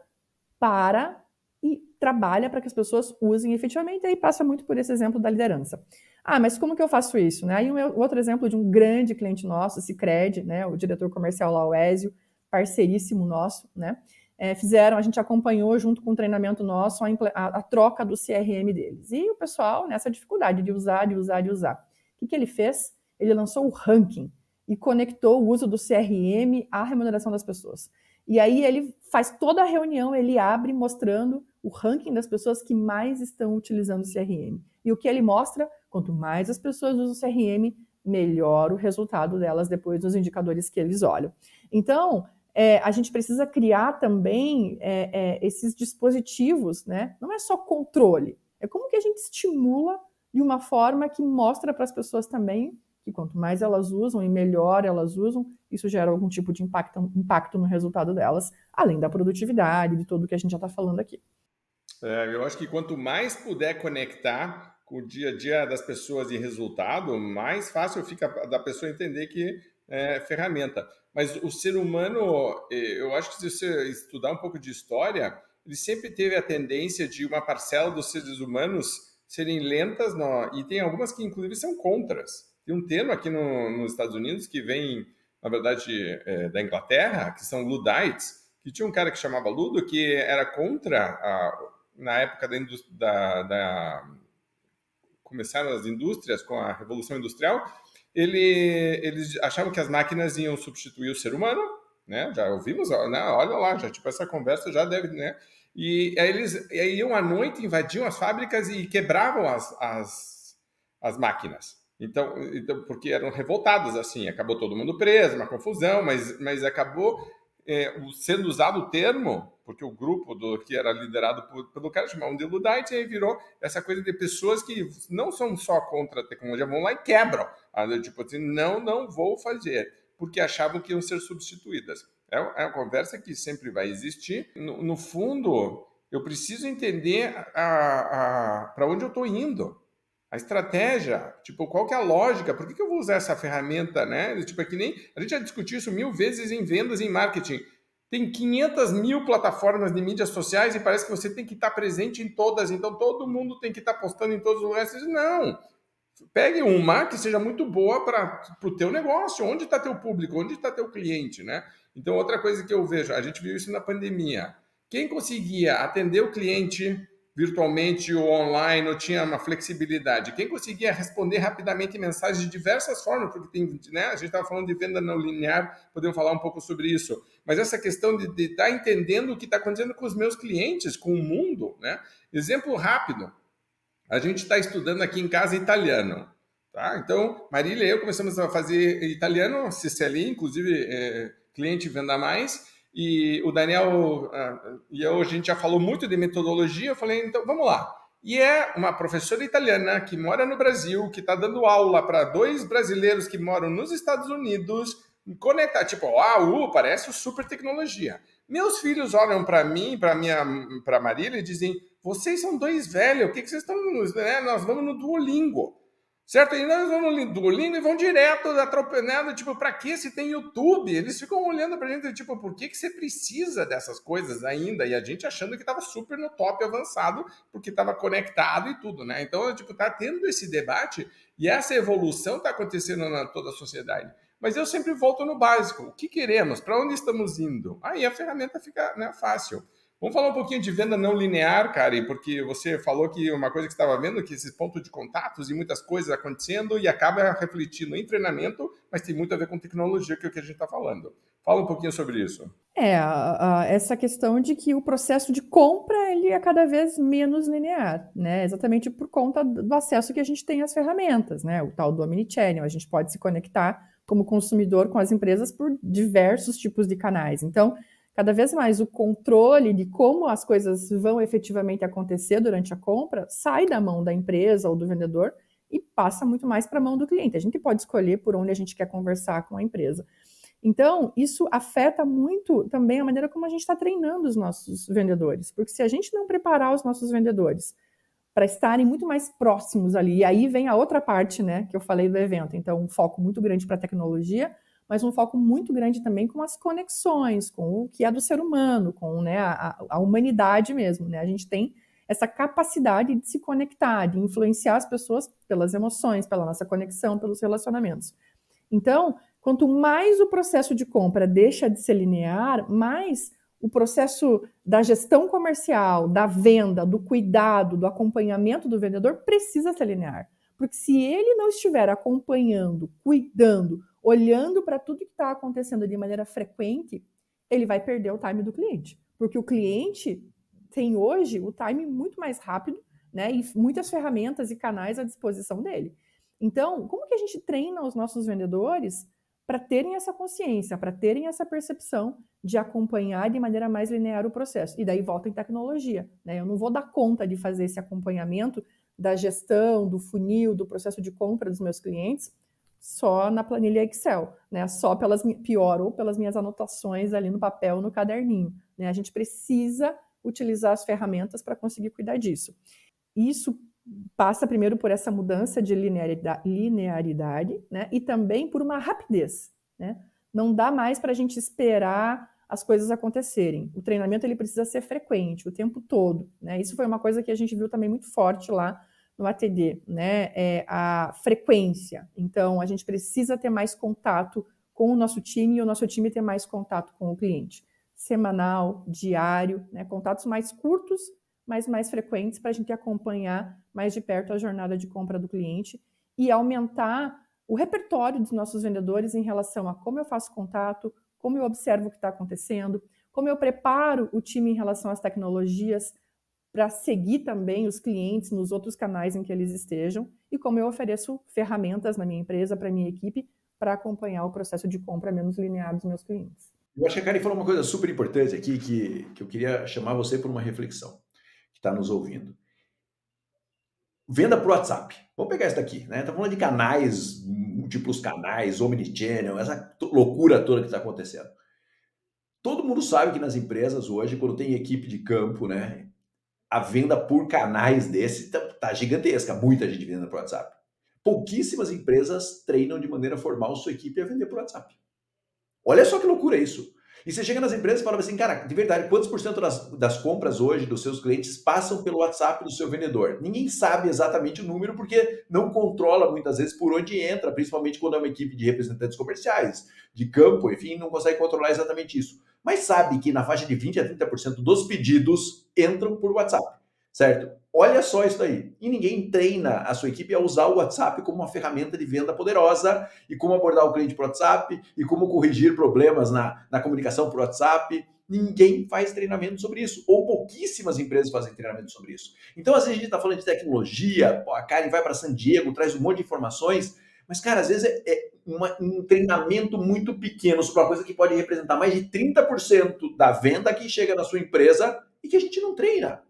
para e trabalha para que as pessoas usem efetivamente, e aí passa muito por esse exemplo da liderança. Ah, mas como que eu faço isso? Né? Aí um outro exemplo de um grande cliente nosso, Cicred, né, o diretor comercial lá, o Ézio, parceiríssimo nosso, né, é, fizeram, a gente acompanhou junto com o treinamento nosso a, a, a, troca do CRM deles. E o pessoal nessa dificuldade de usar, de usar, de usar. O que, que ele fez? Ele lançou o ranking e conectou o uso do CRM à remuneração das pessoas. E aí ele faz toda a reunião, ele abre mostrando o ranking das pessoas que mais estão utilizando o CRM. E o que ele mostra? Quanto mais as pessoas usam o CRM, melhor o resultado delas depois dos indicadores que eles olham. Então, é, a gente precisa criar também é, é, esses dispositivos, né? Não é só controle, é como que a gente estimula de uma forma que mostra para as pessoas também que quanto mais elas usam e melhor elas usam, isso gera algum tipo de impacto, impacto no resultado delas, além da produtividade, de tudo que a gente já está falando aqui. É, eu acho que quanto mais puder conectar com o dia a dia das pessoas e resultado, mais fácil fica da pessoa entender que é ferramenta. Mas o ser humano, eu acho que se você estudar um pouco de história, ele sempre teve a tendência de uma parcela dos seres humanos serem lentas, e tem algumas que inclusive são contras. Tem um termo aqui no, nos Estados Unidos que vem, na verdade, é, da Inglaterra, que são Luddites, que tinha um cara que chamava Ludo, que era contra, a, na época da, da, da começaram as indústrias com a Revolução Industrial, ele, eles achavam que as máquinas iam substituir o ser humano, né? Já ouvimos, né? olha lá, já tipo essa conversa já deve, né? E aí eles aí iam à noite, invadiam as fábricas e quebravam as, as, as máquinas. Então, então, porque eram revoltados assim, acabou todo mundo preso, uma confusão, mas, mas acabou é, sendo usado o termo, porque o grupo do que era liderado por, pelo cara chamava de Luddite, aí virou essa coisa de pessoas que não são só contra a tecnologia, vão lá e quebram. Tipo assim, não, não vou fazer, porque achavam que iam ser substituídas. É, é uma conversa que sempre vai existir. No, no fundo, eu preciso entender para onde eu estou indo a estratégia, tipo, qual que é a lógica? Por que, que eu vou usar essa ferramenta, né? Tipo, é que nem a gente já discutiu isso mil vezes em vendas e em marketing. Tem 500 mil plataformas de mídias sociais e parece que você tem que estar presente em todas, então todo mundo tem que estar postando em todos os lugares. Não, pegue uma que seja muito boa para o teu negócio. Onde está teu público? Onde está teu cliente, né? Então, outra coisa que eu vejo, a gente viu isso na pandemia. Quem conseguia atender o cliente virtualmente ou online, ou tinha uma flexibilidade. Quem conseguia responder rapidamente mensagens de diversas formas, porque tem, né, a gente estava falando de venda não linear, podemos falar um pouco sobre isso. Mas essa questão de estar tá entendendo o que está acontecendo com os meus clientes, com o mundo, né? Exemplo rápido. A gente está estudando aqui em casa italiano. Tá? Então, Marília e eu começamos a fazer italiano, CCLI, inclusive é, cliente venda mais, e o Daniel uh, e eu, a gente já falou muito de metodologia. Eu falei, então vamos lá. E é uma professora italiana que mora no Brasil, que está dando aula para dois brasileiros que moram nos Estados Unidos, conectar, tipo, ah, uh, parece super tecnologia. Meus filhos olham para mim, para minha, para Marília e dizem: vocês são dois velhos, o que, que vocês estão, né? Nós vamos no Duolingo. Certo? E nós vão no Duolingo e vão direto atropelando, tipo, para que se tem YouTube? Eles ficam olhando pra gente, tipo, por que, que você precisa dessas coisas ainda? E a gente achando que tava super no top avançado, porque tava conectado e tudo, né? Então, tipo, tá tendo esse debate E essa evolução está acontecendo na toda a sociedade. Mas eu sempre volto no básico. O que queremos? Para onde estamos indo? Aí a ferramenta fica né, fácil. Vamos falar um pouquinho de venda não linear, Kari, porque você falou que uma coisa que estava vendo, que esse ponto de contatos e muitas coisas acontecendo e acaba refletindo em treinamento, mas tem muito a ver com tecnologia, que é o que a gente está falando. Fala um pouquinho sobre isso. É, essa questão de que o processo de compra ele é cada vez menos linear, né? Exatamente por conta do acesso que a gente tem às ferramentas, né? O tal do omnichannel, a gente pode se conectar como consumidor com as empresas por diversos tipos de canais. Então, cada vez mais o controle de como as coisas vão efetivamente acontecer durante a compra sai da mão da empresa ou do vendedor e passa muito mais para a mão do cliente. A gente pode escolher por onde a gente quer conversar com a empresa. Então, isso afeta muito também a maneira como a gente está treinando os nossos vendedores, porque se a gente não preparar os nossos vendedores para estarem muito mais próximos ali, e aí vem a outra parte, né, que eu falei do evento. Então, um foco muito grande para a tecnologia, mas um foco muito grande também com as conexões, com o que é do ser humano, com né, a, a humanidade mesmo. Né? A gente tem essa capacidade de se conectar, de influenciar as pessoas pelas emoções, pela nossa conexão, pelos relacionamentos. Então, quanto mais o processo de compra deixa de ser linear, mais o processo da gestão comercial, da venda, do cuidado, do acompanhamento do vendedor precisa ser linear. Porque se ele não estiver acompanhando, cuidando, olhando para tudo que está acontecendo de maneira frequente, ele vai perder o time do cliente. Porque o cliente tem hoje o time muito mais rápido, né? E muitas ferramentas e canais à disposição dele. Então, como que a gente treina os nossos vendedores para terem essa consciência, para terem essa percepção de acompanhar de maneira mais linear o processo? E daí volta em tecnologia, né? Eu não vou dar conta de fazer esse acompanhamento da gestão, do funil, do processo de compra dos meus clientes só na planilha Excel, né? Só pelas pior ou pelas minhas anotações ali no papel, no caderninho. Né? A gente precisa utilizar as ferramentas para conseguir cuidar disso. Isso passa primeiro por essa mudança de linearidade, linearidade né? E também por uma rapidez, né? Não dá mais para a gente esperar as coisas acontecerem. O treinamento ele precisa ser frequente, o tempo todo, né? Isso foi uma coisa que a gente viu também muito forte lá no ATD, né, é a frequência. Então, a gente precisa ter mais contato com o nosso time e o nosso time ter mais contato com o cliente. Semanal, diário, né, contatos mais curtos, mas mais frequentes para a gente acompanhar mais de perto a jornada de compra do cliente e aumentar o repertório dos nossos vendedores em relação a como eu faço contato, como eu observo o que está acontecendo, como eu preparo o time em relação às tecnologias, para seguir também os clientes nos outros canais em que eles estejam e como eu ofereço ferramentas na minha empresa, para minha equipe, para acompanhar o processo de compra menos linear dos meus clientes. Eu acho que a Karen falou uma coisa super importante aqui que, que eu queria chamar você por uma reflexão, que está nos ouvindo. Venda por WhatsApp. Vamos pegar isso daqui, né? Tá falando de canais, múltiplos canais, omnichannel, essa loucura toda que está acontecendo. Todo mundo sabe que nas empresas hoje, quando tem equipe de campo, né, a venda por canais desse tá, tá gigantesca, muita gente vendendo por WhatsApp. Pouquíssimas empresas treinam de maneira formal sua equipe a vender por WhatsApp. Olha só que loucura isso. E você chega nas empresas e fala assim, cara, de verdade, quantos por cento das, das compras hoje dos seus clientes passam pelo WhatsApp do seu vendedor? Ninguém sabe exatamente o número porque não controla muitas vezes por onde entra, principalmente quando é uma equipe de representantes comerciais, de campo, enfim, não consegue controlar exatamente isso. Mas sabe que na faixa de 20 a 30% dos pedidos entram por WhatsApp, certo? Olha só isso daí. E ninguém treina a sua equipe a usar o WhatsApp como uma ferramenta de venda poderosa e como abordar o cliente por WhatsApp e como corrigir problemas na, na comunicação por WhatsApp. Ninguém faz treinamento sobre isso, ou pouquíssimas empresas fazem treinamento sobre isso. Então, às vezes a gente está falando de tecnologia, a Karen vai para San Diego, traz um monte de informações, mas, cara, às vezes é, é uma, um treinamento muito pequeno sobre uma coisa que pode representar mais de 30% da venda que chega na sua empresa e que a gente não treina.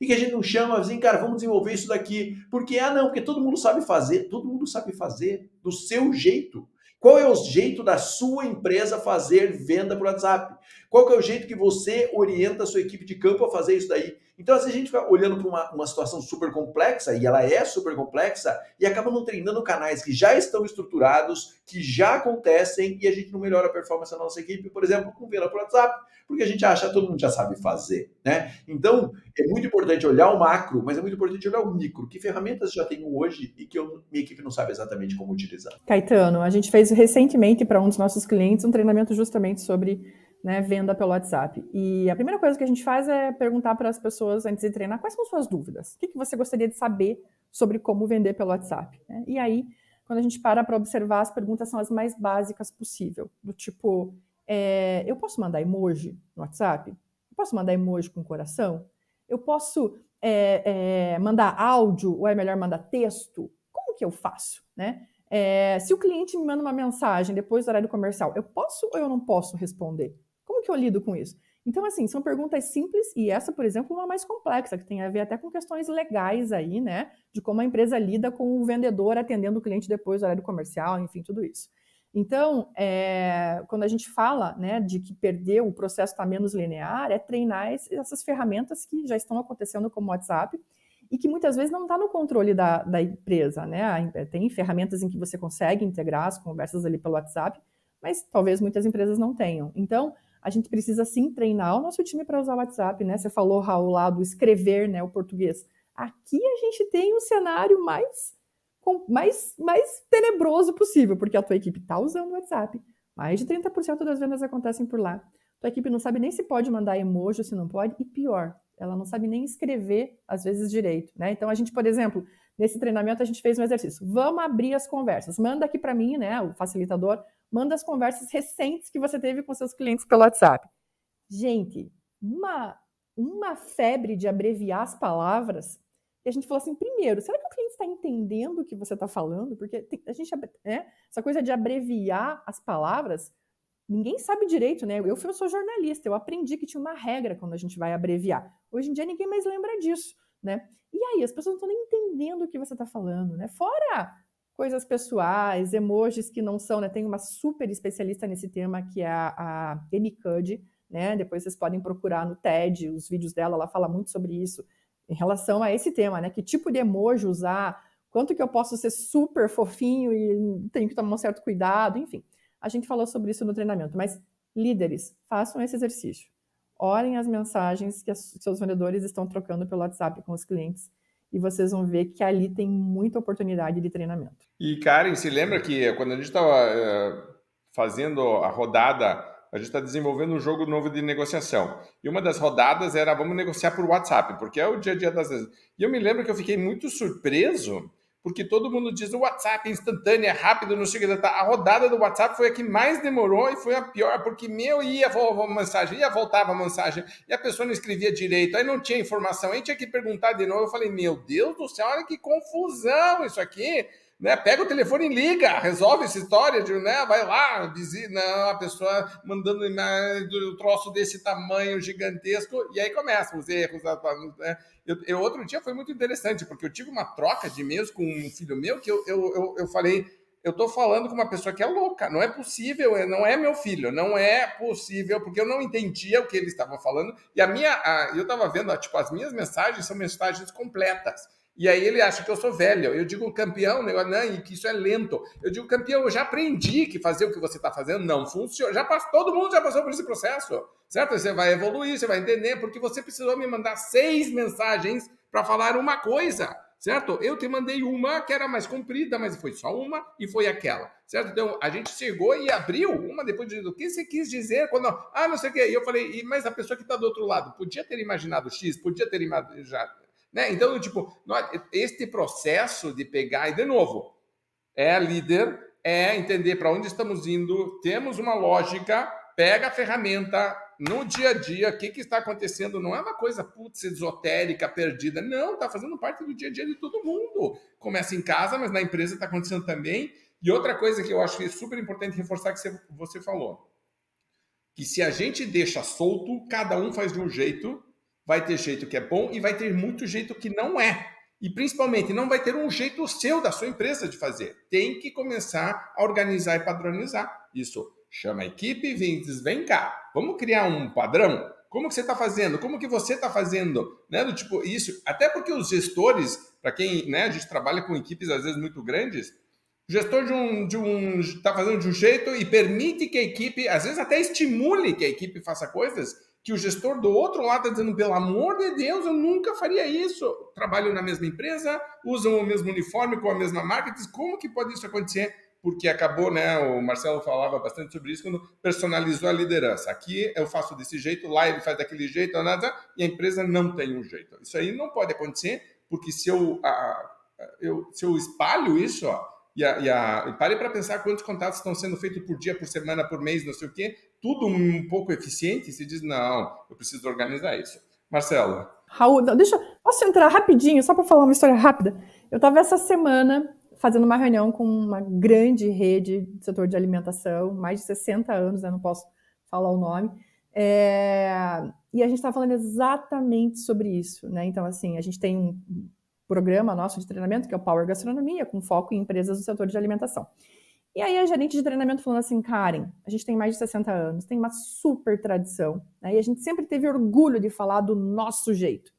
E que a gente não chama assim, cara, vamos desenvolver isso daqui. Porque, ah, não, porque todo mundo sabe fazer. Todo mundo sabe fazer do seu jeito. Qual é o jeito da sua empresa fazer venda por WhatsApp? Qual é o jeito que você orienta a sua equipe de campo a fazer isso daí? Então, às vezes, a gente fica olhando para uma, uma situação super complexa, e ela é super complexa, e acaba não treinando canais que já estão estruturados, que já acontecem, e a gente não melhora a performance da nossa equipe, por exemplo, com venda por WhatsApp, porque a gente acha que todo mundo já sabe fazer. Né? Então, é muito importante olhar o macro, mas é muito importante olhar o micro. Que ferramentas já tenho hoje e que eu, minha equipe não sabe exatamente como utilizar? Caetano, a gente fez recentemente para um dos nossos clientes um treinamento justamente sobre né, venda pelo WhatsApp. E a primeira coisa que a gente faz é perguntar para as pessoas antes de treinar quais são suas dúvidas. O que, que você gostaria de saber sobre como vender pelo WhatsApp? Né? E aí, quando a gente para para observar, as perguntas são as mais básicas possível, do tipo, é, eu posso mandar emoji no WhatsApp? Eu posso mandar emoji com coração? Eu posso é, é, mandar áudio ou é melhor mandar texto? Como que eu faço, né? É, se o cliente me manda uma mensagem depois do horário comercial, eu posso ou eu não posso responder? Como que eu lido com isso? Então, assim, são perguntas simples e essa, por exemplo, uma mais complexa, que tem a ver até com questões legais aí, né? De como a empresa lida com o vendedor atendendo o cliente depois do horário comercial, enfim, tudo isso. Então, é, quando a gente fala né, de que perder o processo está menos linear, é treinar essas ferramentas que já estão acontecendo como o WhatsApp e que muitas vezes não está no controle da, da empresa. Né? Tem ferramentas em que você consegue integrar as conversas ali pelo WhatsApp, mas talvez muitas empresas não tenham. Então, a gente precisa sim treinar o nosso time para usar o WhatsApp, né? Você falou, Raul, lá do escrever, né, o português. Aqui a gente tem um cenário mais, mais, mais tenebroso possível, porque a tua equipe está usando o WhatsApp. Mais de 30% das vendas acontecem por lá. Tua equipe não sabe nem se pode mandar emoji ou se não pode, e pior, ela não sabe nem escrever, às vezes, direito. Né? Então, a gente, por exemplo, nesse treinamento, a gente fez um exercício. Vamos abrir as conversas. Manda aqui para mim, né, o facilitador, manda as conversas recentes que você teve com seus clientes pelo WhatsApp. Gente, uma, uma febre de abreviar as palavras. E a gente falou assim: primeiro, será que o cliente está entendendo o que você está falando? Porque tem, a gente, né, essa coisa de abreviar as palavras, ninguém sabe direito, né? Eu, eu sou jornalista, eu aprendi que tinha uma regra quando a gente vai abreviar. Hoje em dia ninguém mais lembra disso, né? E aí, as pessoas não estão nem entendendo o que você está falando, né? Fora coisas pessoais, emojis que não são, né? Tem uma super especialista nesse tema que é a, a Amy né? Depois vocês podem procurar no TED, os vídeos dela, ela fala muito sobre isso, em relação a esse tema, né? Que tipo de emoji usar, quanto que eu posso ser super fofinho e tenho que tomar um certo cuidado, enfim. A gente falou sobre isso no treinamento, mas líderes, façam esse exercício. Olhem as mensagens que os seus vendedores estão trocando pelo WhatsApp com os clientes e vocês vão ver que ali tem muita oportunidade de treinamento. E Karen, se lembra que quando a gente estava uh, fazendo a rodada, a gente está desenvolvendo um jogo novo de negociação. E uma das rodadas era vamos negociar por WhatsApp, porque é o dia a dia das vezes. E eu me lembro que eu fiquei muito surpreso porque todo mundo diz o WhatsApp é instantâneo, é rápido, não sei o que. Tá. A rodada do WhatsApp foi a que mais demorou e foi a pior, porque meu ia a mensagem, ia voltava a mensagem, e a pessoa não escrevia direito, aí não tinha informação, aí tinha que perguntar de novo. Eu falei, meu Deus do céu, olha que confusão isso aqui né? Pega o telefone e liga, resolve essa história de, né? Vai lá, visita, não, a pessoa mandando um troço desse tamanho gigantesco, e aí começam os erros, né? Eu, eu, outro dia foi muito interessante, porque eu tive uma troca de e-mails com um filho meu que eu, eu, eu, eu falei, eu tô falando com uma pessoa que é louca, não é possível, não é meu filho, não é possível, porque eu não entendia o que ele estava falando, e a minha, a, eu estava vendo, tipo, as minhas mensagens são mensagens completas, e aí ele acha que eu sou velho. Eu digo campeão, né? não, e que isso é lento. Eu digo campeão, eu já aprendi que fazer o que você está fazendo não funciona. Já passou, todo mundo já passou por esse processo, certo? Você vai evoluir, você vai entender, porque você precisou me mandar seis mensagens para falar uma coisa, certo? Eu te mandei uma que era mais comprida, mas foi só uma e foi aquela, certo? Então a gente chegou e abriu uma depois de o que você quis dizer quando ah não sei o que. E eu falei, mas a pessoa que está do outro lado podia ter imaginado X, podia ter imaginado né? Então, tipo, este processo de pegar, e de novo, é líder, é entender para onde estamos indo, temos uma lógica, pega a ferramenta no dia a dia, o que, que está acontecendo, não é uma coisa putz, esotérica, perdida, não, está fazendo parte do dia a dia de todo mundo. Começa em casa, mas na empresa está acontecendo também. E outra coisa que eu acho que é super importante reforçar que você falou, que se a gente deixa solto, cada um faz de um jeito, vai ter jeito que é bom e vai ter muito jeito que não é. E principalmente, não vai ter um jeito seu da sua empresa de fazer. Tem que começar a organizar e padronizar. Isso chama a equipe e diz: vem cá, vamos criar um padrão? Como que você está fazendo? Como que você está fazendo? Né? Do tipo, isso. Até porque os gestores, para quem né, a gente trabalha com equipes às vezes muito grandes, o gestor de um de um está fazendo de um jeito e permite que a equipe, às vezes até estimule que a equipe faça coisas que o gestor do outro lado está dizendo, pelo amor de Deus, eu nunca faria isso. Trabalho na mesma empresa, usam o mesmo uniforme com a mesma marca, diz, como que pode isso acontecer? Porque acabou, né? O Marcelo falava bastante sobre isso quando personalizou a liderança. Aqui eu faço desse jeito, lá ele faz daquele jeito, nada, e a empresa não tem um jeito. Isso aí não pode acontecer, porque se eu, a, eu se eu espalho isso, ó, e, a, e, a, e pare para pensar quantos contatos estão sendo feitos por dia, por semana, por mês, não sei o quê, tudo um pouco eficiente, se diz, não, eu preciso organizar isso. Marcelo. Raul, deixa, posso entrar rapidinho, só para falar uma história rápida? Eu estava essa semana fazendo uma reunião com uma grande rede do setor de alimentação, mais de 60 anos, né, não posso falar o nome, é, e a gente estava falando exatamente sobre isso, né? Então, assim, a gente tem um programa nosso de treinamento, que é o Power Gastronomia, com foco em empresas do setor de alimentação. E aí a gerente de treinamento falando assim, Karen, a gente tem mais de 60 anos, tem uma super tradição, né? e a gente sempre teve orgulho de falar do nosso jeito.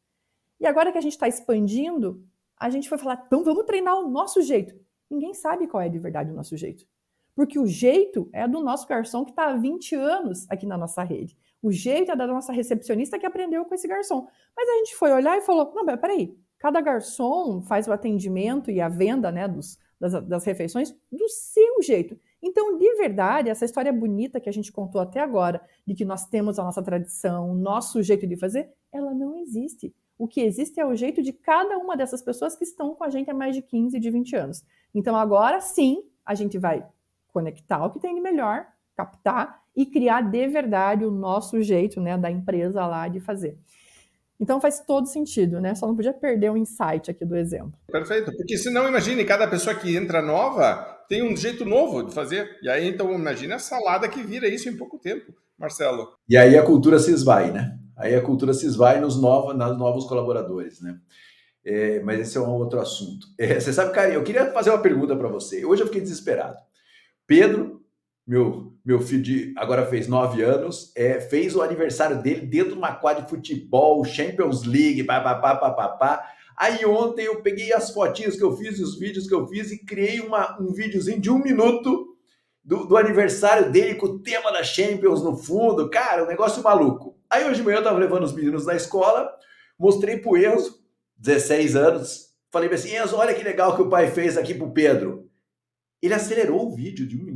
E agora que a gente está expandindo, a gente foi falar, então vamos treinar o nosso jeito. Ninguém sabe qual é de verdade o nosso jeito. Porque o jeito é do nosso garçom que está há 20 anos aqui na nossa rede. O jeito é da nossa recepcionista que aprendeu com esse garçom. Mas a gente foi olhar e falou: não, peraí, Cada garçom faz o atendimento e a venda né, dos, das, das refeições do seu jeito. Então, de verdade, essa história bonita que a gente contou até agora, de que nós temos a nossa tradição, o nosso jeito de fazer, ela não existe. O que existe é o jeito de cada uma dessas pessoas que estão com a gente há mais de 15, de 20 anos. Então, agora sim, a gente vai conectar o que tem de melhor, captar e criar de verdade o nosso jeito né, da empresa lá de fazer. Então faz todo sentido, né? Só não podia perder o insight aqui do exemplo. Perfeito, porque senão imagine, cada pessoa que entra nova tem um jeito novo de fazer. E aí então imagine a salada que vira isso em pouco tempo, Marcelo. E aí a cultura se esvai, né? Aí a cultura se esvai nos novos, nos novos colaboradores, né? É, mas esse é um outro assunto. É, você sabe, cara, eu queria fazer uma pergunta para você. Hoje eu fiquei desesperado. Pedro meu, meu filho de, agora fez nove anos, é, fez o aniversário dele dentro de uma quadra de futebol, Champions League, papapá, papapá. Aí ontem eu peguei as fotinhas que eu fiz, os vídeos que eu fiz e criei uma, um videozinho de um minuto do, do aniversário dele com o tema da Champions no fundo. Cara, um negócio maluco. Aí hoje de manhã eu tava levando os meninos na escola, mostrei pro Enzo, 16 anos, falei assim, Enzo, olha que legal que o pai fez aqui pro Pedro. Ele acelerou o vídeo de um minuto.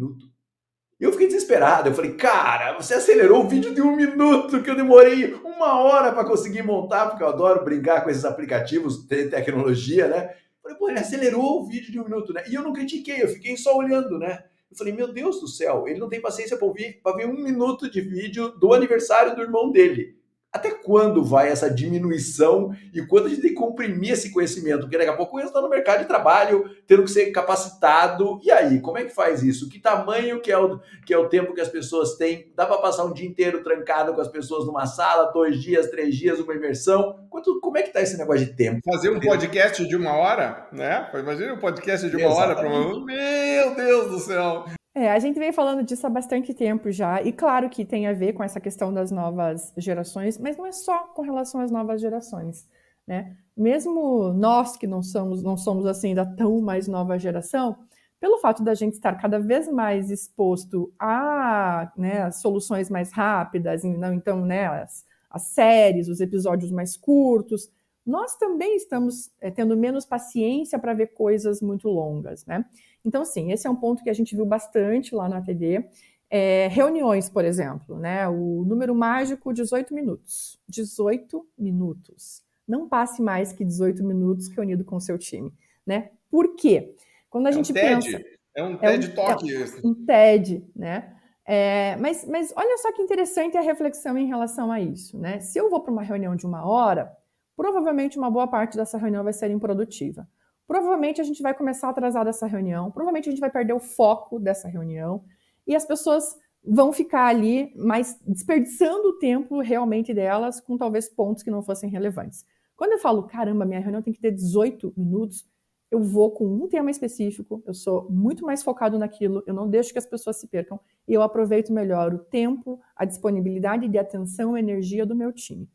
Eu fiquei desesperado. Eu falei, cara, você acelerou o vídeo de um minuto que eu demorei uma hora para conseguir montar, porque eu adoro brincar com esses aplicativos de tecnologia, né? Eu falei, pô, ele acelerou o vídeo de um minuto, né? E eu não critiquei, eu fiquei só olhando, né? Eu falei, meu Deus do céu, ele não tem paciência para ver um minuto de vídeo do aniversário do irmão dele. Até quando vai essa diminuição e quando a gente tem que comprimir esse conhecimento? Porque daqui a pouco está no mercado de trabalho, tendo que ser capacitado. E aí, como é que faz isso? Que tamanho que é o, que é o tempo que as pessoas têm? Dá para passar um dia inteiro trancado com as pessoas numa sala, dois dias, três dias, uma imersão? Quanto, como é que está esse negócio de tempo? Fazer um podcast de uma hora, né? Imagina um podcast de uma Exatamente. hora para uma... Meu Deus do céu! É, a gente vem falando disso há bastante tempo já, e claro que tem a ver com essa questão das novas gerações, mas não é só com relação às novas gerações, né? Mesmo nós que não somos, não somos assim da tão mais nova geração, pelo fato da gente estar cada vez mais exposto a né, soluções mais rápidas, então, né, as, as séries, os episódios mais curtos, nós também estamos é, tendo menos paciência para ver coisas muito longas, né? Então, sim, esse é um ponto que a gente viu bastante lá na ATD. É, reuniões, por exemplo, né? O número mágico, 18 minutos. 18 minutos. Não passe mais que 18 minutos reunido com o seu time, né? Por quê? Quando a é gente um pensa... TED. É um TED é um, Talk. É um TED, né? É, mas, mas olha só que interessante a reflexão em relação a isso, né? Se eu vou para uma reunião de uma hora, provavelmente uma boa parte dessa reunião vai ser improdutiva. Provavelmente a gente vai começar atrasado essa reunião, provavelmente a gente vai perder o foco dessa reunião e as pessoas vão ficar ali, mas desperdiçando o tempo realmente delas com talvez pontos que não fossem relevantes. Quando eu falo, caramba, minha reunião tem que ter 18 minutos, eu vou com um tema específico, eu sou muito mais focado naquilo, eu não deixo que as pessoas se percam e eu aproveito melhor o tempo, a disponibilidade de atenção e energia do meu time.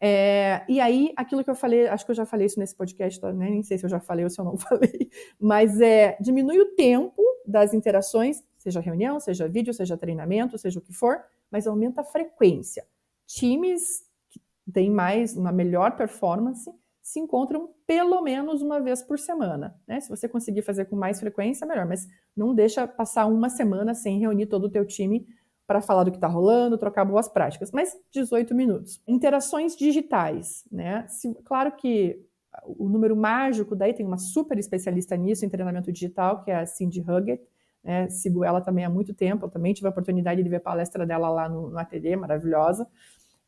É, e aí, aquilo que eu falei, acho que eu já falei isso nesse podcast, tá? nem sei se eu já falei ou se eu não falei, mas é diminui o tempo das interações, seja reunião, seja vídeo, seja treinamento, seja o que for, mas aumenta a frequência. Times que têm mais, uma melhor performance, se encontram pelo menos uma vez por semana. Né? Se você conseguir fazer com mais frequência, melhor, mas não deixa passar uma semana sem reunir todo o teu time para falar do que está rolando, trocar boas práticas, mas 18 minutos. Interações digitais, né? Se, claro que o número mágico, daí tem uma super especialista nisso, em treinamento digital, que é a Cindy Huggett, né? sigo ela também há muito tempo, eu também tive a oportunidade de ver a palestra dela lá no, no ATD, maravilhosa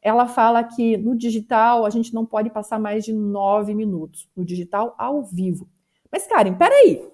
ela fala que no digital a gente não pode passar mais de nove minutos, no digital ao vivo. Mas, Karen, peraí,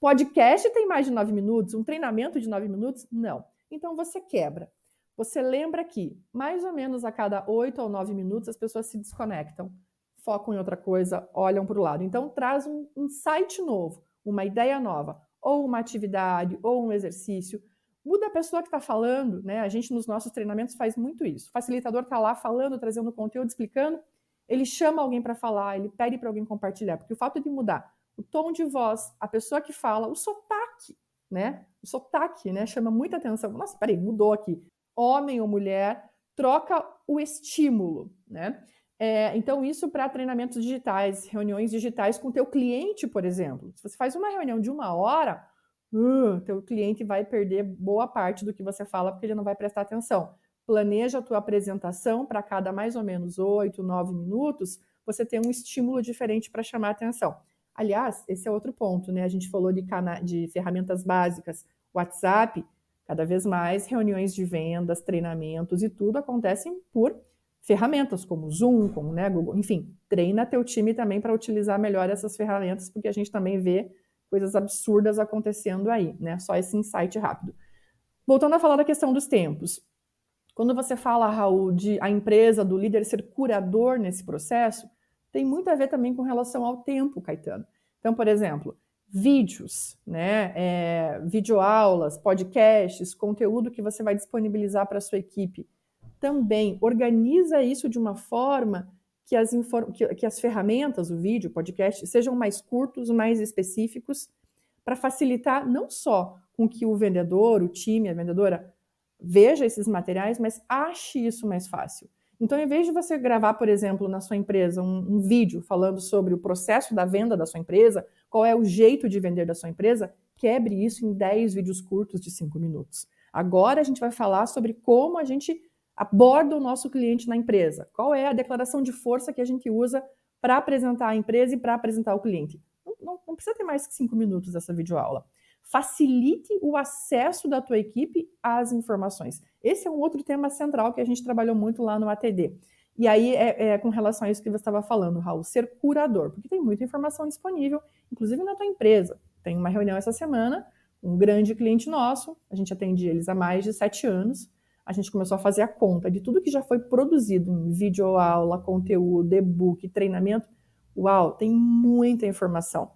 podcast tem mais de nove minutos, um treinamento de nove minutos? Não. Então você quebra. Você lembra que mais ou menos a cada oito ou nove minutos as pessoas se desconectam, focam em outra coisa, olham para o lado. Então traz um insight novo, uma ideia nova, ou uma atividade, ou um exercício muda a pessoa que está falando, né? A gente nos nossos treinamentos faz muito isso. O facilitador está lá falando, trazendo conteúdo, explicando, ele chama alguém para falar, ele pede para alguém compartilhar, porque o fato de mudar o tom de voz, a pessoa que fala, o sotaque, né? O sotaque, né? Chama muita atenção. Nossa, peraí, mudou aqui. Homem ou mulher, troca o estímulo, né? É, então, isso para treinamentos digitais, reuniões digitais com teu cliente, por exemplo. Se você faz uma reunião de uma hora, uh, teu cliente vai perder boa parte do que você fala porque ele não vai prestar atenção. Planeja a tua apresentação para cada mais ou menos 8, 9 minutos, você tem um estímulo diferente para chamar a atenção. Aliás, esse é outro ponto, né? A gente falou de, de ferramentas básicas, WhatsApp, cada vez mais reuniões de vendas, treinamentos e tudo acontecem por ferramentas como Zoom, como né, Google, enfim, treina teu time também para utilizar melhor essas ferramentas, porque a gente também vê coisas absurdas acontecendo aí, né? Só esse insight rápido. Voltando a falar da questão dos tempos. Quando você fala, Raul, de a empresa, do líder ser curador nesse processo, tem muito a ver também com relação ao tempo, Caetano. Então, por exemplo, vídeos, né, é, videoaulas, podcasts, conteúdo que você vai disponibilizar para a sua equipe. Também organiza isso de uma forma que as, que, que as ferramentas, o vídeo, o podcast, sejam mais curtos, mais específicos, para facilitar não só com que o vendedor, o time, a vendedora veja esses materiais, mas ache isso mais fácil. Então, em vez de você gravar, por exemplo, na sua empresa um, um, vídeo falando sobre o processo da venda da sua empresa, qual é o jeito de vender da sua empresa, quebre isso em 10 vídeos curtos de 5 minutos. Agora a gente vai falar sobre como a gente aborda o nosso cliente na empresa? Qual é a declaração de força que a gente usa para apresentar a empresa e para apresentar o cliente? Não, não, não, precisa ter mais que cinco minutos essa videoaula. Facilite o acesso da tua equipe às informações. Esse é um outro tema central que a gente trabalhou muito lá no ATD. E aí é, é com relação a isso que você estava falando, Raul, ser curador, porque tem muita informação disponível, inclusive na tua empresa. Tem uma reunião essa semana, um grande cliente nosso, a gente atende eles há mais de sete anos, a gente começou a fazer a conta de tudo que já foi produzido em vídeo aula, conteúdo, e-book, treinamento. Uau, tem muita informação?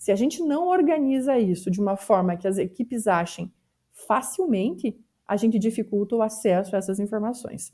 Se a gente não organiza isso de uma forma que as equipes achem facilmente, a gente dificulta o acesso a essas informações.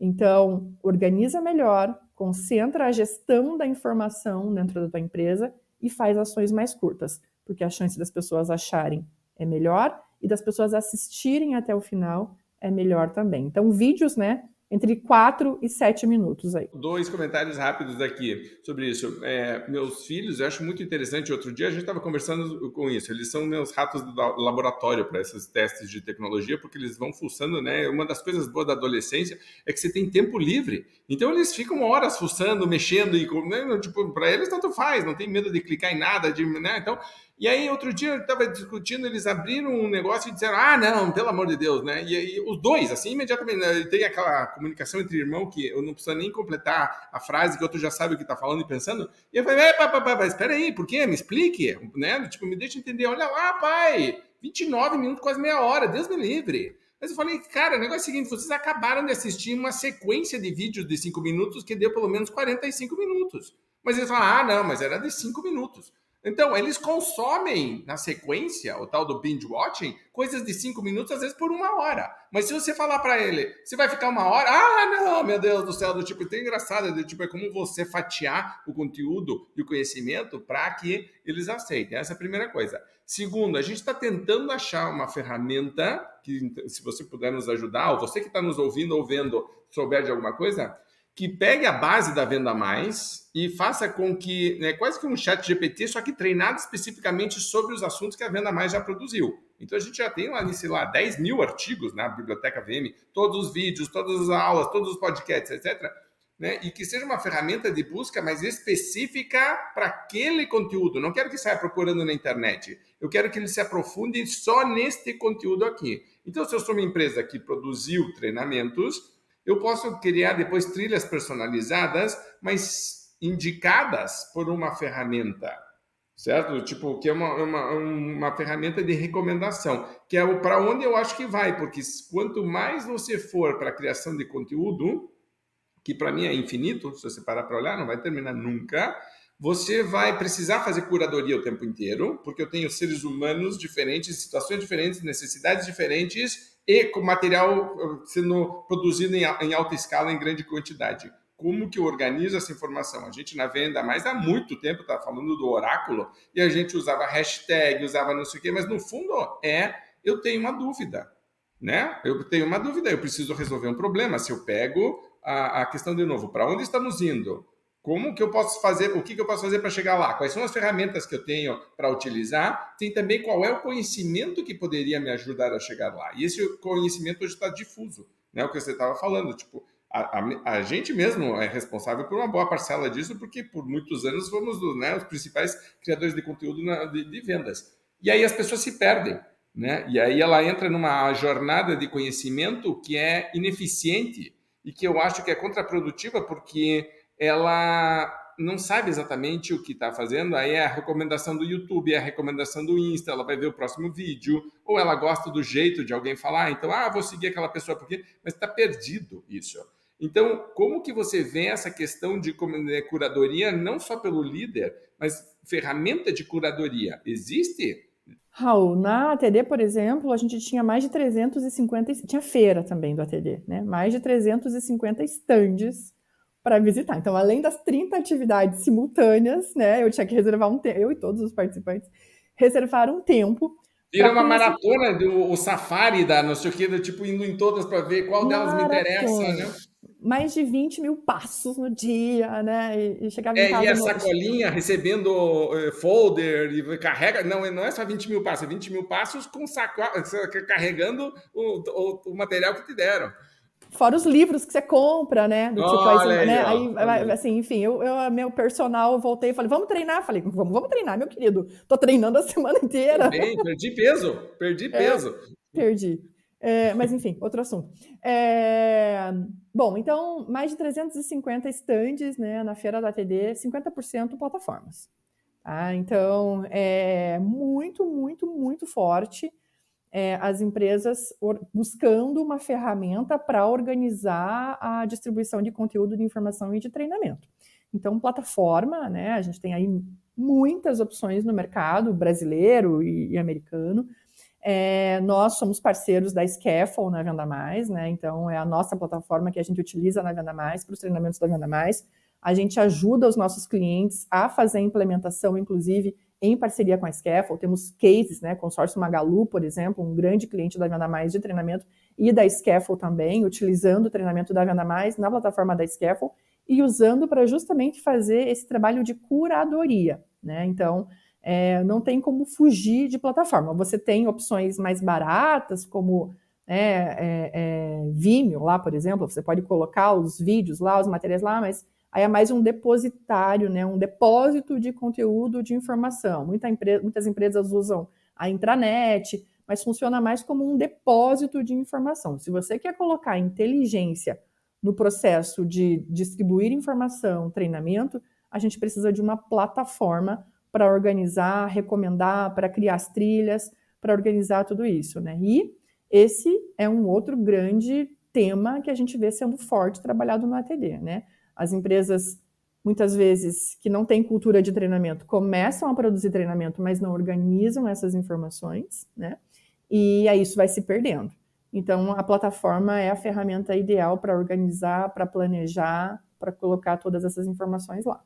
Então, organiza melhor, concentra a gestão da informação dentro da tua empresa e faz ações mais curtas, porque a chance das pessoas acharem é melhor e das pessoas assistirem até o final é melhor também. Então, vídeos, né? Entre 4 e 7 minutos aí. Dois comentários rápidos aqui sobre isso. É, meus filhos, eu acho muito interessante. Outro dia a gente estava conversando com isso. Eles são meus ratos do laboratório para esses testes de tecnologia, porque eles vão fuçando, né? Uma das coisas boas da adolescência é que você tem tempo livre. Então eles ficam horas fuçando, mexendo e, né? tipo, para eles tanto faz, não tem medo de clicar em nada, de, né? Então e aí, outro dia, eu estava discutindo, eles abriram um negócio e disseram: ah, não, pelo amor de Deus, né? E, e os dois, assim, imediatamente, né? tem aquela comunicação entre irmão que eu não preciso nem completar a frase, que outro já sabe o que está falando e pensando. E eu falei: pá, pá, espera aí, por quê? Me explique, né? Tipo, me deixa entender. Olha lá, pai, 29 minutos, quase meia hora, Deus me livre. Mas eu falei, cara, o negócio é o seguinte: vocês acabaram de assistir uma sequência de vídeos de 5 minutos que deu pelo menos 45 minutos. Mas eles falaram, ah, não, mas era de 5 minutos. Então, eles consomem na sequência, o tal do binge watching, coisas de cinco minutos, às vezes por uma hora. Mas se você falar para ele, você vai ficar uma hora, ah, não, meu Deus do céu, do tipo, tem engraçado, do tipo, é como você fatiar o conteúdo e o conhecimento para que eles aceitem. Essa é a primeira coisa. Segundo, a gente está tentando achar uma ferramenta que, se você puder nos ajudar, ou você que está nos ouvindo ou vendo, souber de alguma coisa, que pegue a base da venda mais e faça com que, né, quase que um chat GPT, só que treinado especificamente sobre os assuntos que a venda mais já produziu. Então a gente já tem lá, sei lá, 10 mil artigos na biblioteca VM, todos os vídeos, todas as aulas, todos os podcasts, etc. Né? E que seja uma ferramenta de busca mais específica para aquele conteúdo. Não quero que saia procurando na internet. Eu quero que ele se aprofunde só neste conteúdo aqui. Então, se eu sou uma empresa que produziu treinamentos, eu posso criar depois trilhas personalizadas, mas indicadas por uma ferramenta, certo? Tipo, que é uma, uma, uma ferramenta de recomendação, que é para onde eu acho que vai, porque quanto mais você for para a criação de conteúdo, que para mim é infinito, se você parar para olhar, não vai terminar nunca, você vai precisar fazer curadoria o tempo inteiro, porque eu tenho seres humanos diferentes, situações diferentes, necessidades diferentes e com material uh, sendo produzido em, em alta escala, em grande quantidade. Como que eu organizo essa informação? A gente na venda mais há muito tempo está falando do oráculo e a gente usava hashtag, usava não sei o quê, mas no fundo é eu tenho uma dúvida, né? Eu tenho uma dúvida, eu preciso resolver um problema. Se eu pego a, a questão de novo, para onde estamos indo? Como que eu posso fazer, o que, que eu posso fazer para chegar lá? Quais são as ferramentas que eu tenho para utilizar? Tem também qual é o conhecimento que poderia me ajudar a chegar lá. E esse conhecimento hoje está difuso, né? O que você estava falando, tipo, a, a, a, gente mesmo é responsável por uma boa parcela disso, porque por muitos anos fomos né, os principais criadores de conteúdo na, de, de, vendas. E aí as pessoas se perdem, né? E aí ela entra numa jornada de conhecimento que é ineficiente e que eu acho que é contraprodutiva, porque ela não sabe exatamente o que está fazendo, aí é a recomendação do YouTube, é a recomendação do Insta, ela vai ver o próximo vídeo, ou ela gosta do jeito de alguém falar, então, ah, vou seguir aquela pessoa porque, mas está perdido isso. Então, como que você vê essa questão de né, curadoria, não só pelo líder, mas ferramenta de curadoria? Existe? Raul, na ATD, por exemplo, a gente tinha mais de 350, tinha feira também do ATD, né? Mais de 350 estandes para visitar. Então, além das 30 atividades simultâneas, né, eu tinha que reservar um tempo, eu e todos os participantes reservaram um tempo. Vira uma maratona do o safari da não sei o que, tipo indo em todas para ver qual maratona. delas me interessa, né? Mais de 20 mil passos no dia, né? E, e chegava é, em casa. E a sacolinha recebendo uh, folder e carrega. Não, não é só 20 mil passos, é 20 mil passos com saco, carregando o, o, o material que te deram. Fora os livros que você compra, né? Do tipo, aí, né? aí, aí, assim, enfim, eu, eu, meu personal, eu voltei e falei, vamos treinar? Falei, vamos, vamos treinar, meu querido. Tô treinando a semana inteira. Bem, perdi peso, perdi é, peso. É, perdi. É, mas, enfim, outro assunto. É, bom, então, mais de 350 estandes né, na feira da TD, 50% plataformas. Tá? Então, é muito, muito, muito forte é, as empresas buscando uma ferramenta para organizar a distribuição de conteúdo de informação e de treinamento. Então, plataforma, né? A gente tem aí muitas opções no mercado brasileiro e, e americano. É, nós somos parceiros da Scaffold na Venda Mais, né? Então, é a nossa plataforma que a gente utiliza na Venda Mais para os treinamentos da Venda Mais. A gente ajuda os nossos clientes a fazer a implementação, inclusive, em parceria com a Scaffold, temos cases, né, consórcio Magalu, por exemplo, um grande cliente da Venda Mais de treinamento, e da Scaffold também, utilizando o treinamento da Venda Mais na plataforma da Scaffold e usando para justamente fazer esse trabalho de curadoria, né? Então, é, não tem como fugir de plataforma. Você tem opções mais baratas, como né, é, é, Vimeo lá, por exemplo, você pode colocar os vídeos lá, os materiais lá, mas Aí é mais um depositário, né, um depósito de conteúdo de informação. Muita empre muitas empresas usam a intranet, mas funciona mais como um depósito de informação. Se você quer colocar inteligência no processo de distribuir informação, treinamento, a gente precisa de uma plataforma para organizar, recomendar, para criar as trilhas, para organizar tudo isso, né? E esse é um outro grande tema que a gente vê sendo forte trabalhado no ATD, né? As empresas muitas vezes que não têm cultura de treinamento, começam a produzir treinamento, mas não organizam essas informações, né? E aí isso vai se perdendo. Então, a plataforma é a ferramenta ideal para organizar, para planejar, para colocar todas essas informações lá.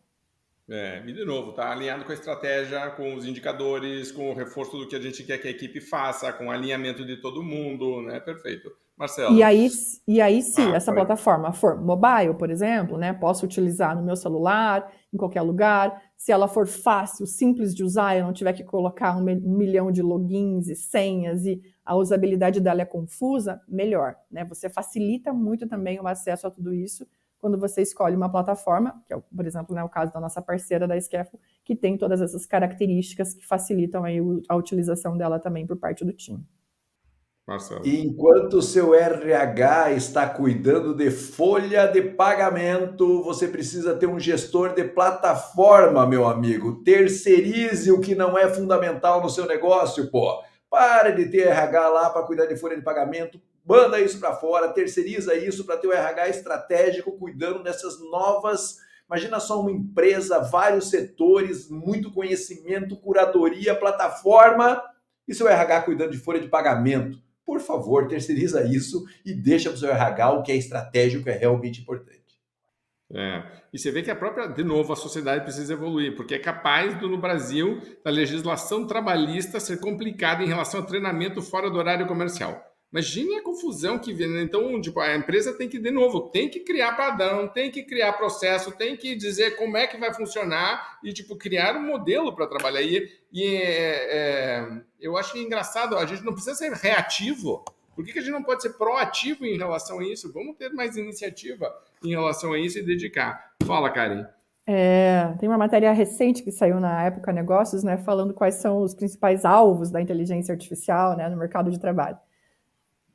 É, e de novo, está alinhado com a estratégia, com os indicadores, com o reforço do que a gente quer que a equipe faça, com o alinhamento de todo mundo, né? Perfeito. Marcelo. E aí, e aí se ah, essa plataforma for mobile, por exemplo, né? Posso utilizar no meu celular, em qualquer lugar. Se ela for fácil, simples de usar, eu não tiver que colocar um, milhão de logins e senhas e a usabilidade dela é confusa, melhor. Né? Você facilita muito também o acesso a tudo isso quando você escolhe uma plataforma, que é, por exemplo, né, o caso da nossa parceira da Scafo, que tem todas essas características que facilitam aí a utilização dela também por parte do time. Marcelo. Enquanto o seu RH está cuidando de folha de pagamento, você precisa ter um gestor de plataforma, meu amigo. Terceirize o que não é fundamental no seu negócio, pô. Pare de ter RH lá para cuidar de folha de pagamento. Manda isso para fora, terceiriza isso para ter o RH estratégico cuidando dessas novas. Imagina só uma empresa, vários setores, muito conhecimento, curadoria, plataforma e seu RH cuidando de folha de pagamento. Por favor, terceiriza isso e deixa para o seu RH o que é estratégico, é realmente importante. É. E você vê que a própria, de novo, a sociedade precisa evoluir, porque é capaz do, no Brasil, da legislação trabalhista ser complicada em relação ao treinamento fora do horário comercial. Imagine a confusão que vem. Né? Então, tipo, a empresa tem que, de novo, tem que criar padrão, tem que criar processo, tem que dizer como é que vai funcionar e, tipo, criar um modelo para trabalhar. E, e é, é, eu acho engraçado, a gente não precisa ser reativo. Por que, que a gente não pode ser proativo em relação a isso? Vamos ter mais iniciativa em relação a isso e dedicar. Fala, Karen. É, tem uma matéria recente que saiu na época Negócios, né, falando quais são os principais alvos da inteligência artificial né, no mercado de trabalho.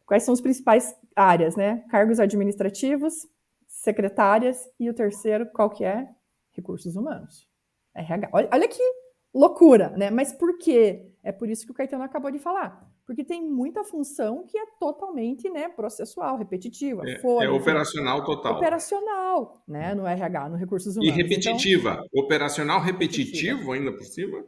Quais são as principais áreas, né? Cargos administrativos, secretárias e o terceiro, qual que é? Recursos humanos. RH. Olha, olha que loucura, né? Mas por quê? É por isso que o Caetano acabou de falar. Porque tem muita função que é totalmente né, processual, repetitiva. É, folha, é operacional total. Operacional, né? No RH, no recursos humanos. E repetitiva. Então, operacional repetitivo repetitiva. ainda por cima?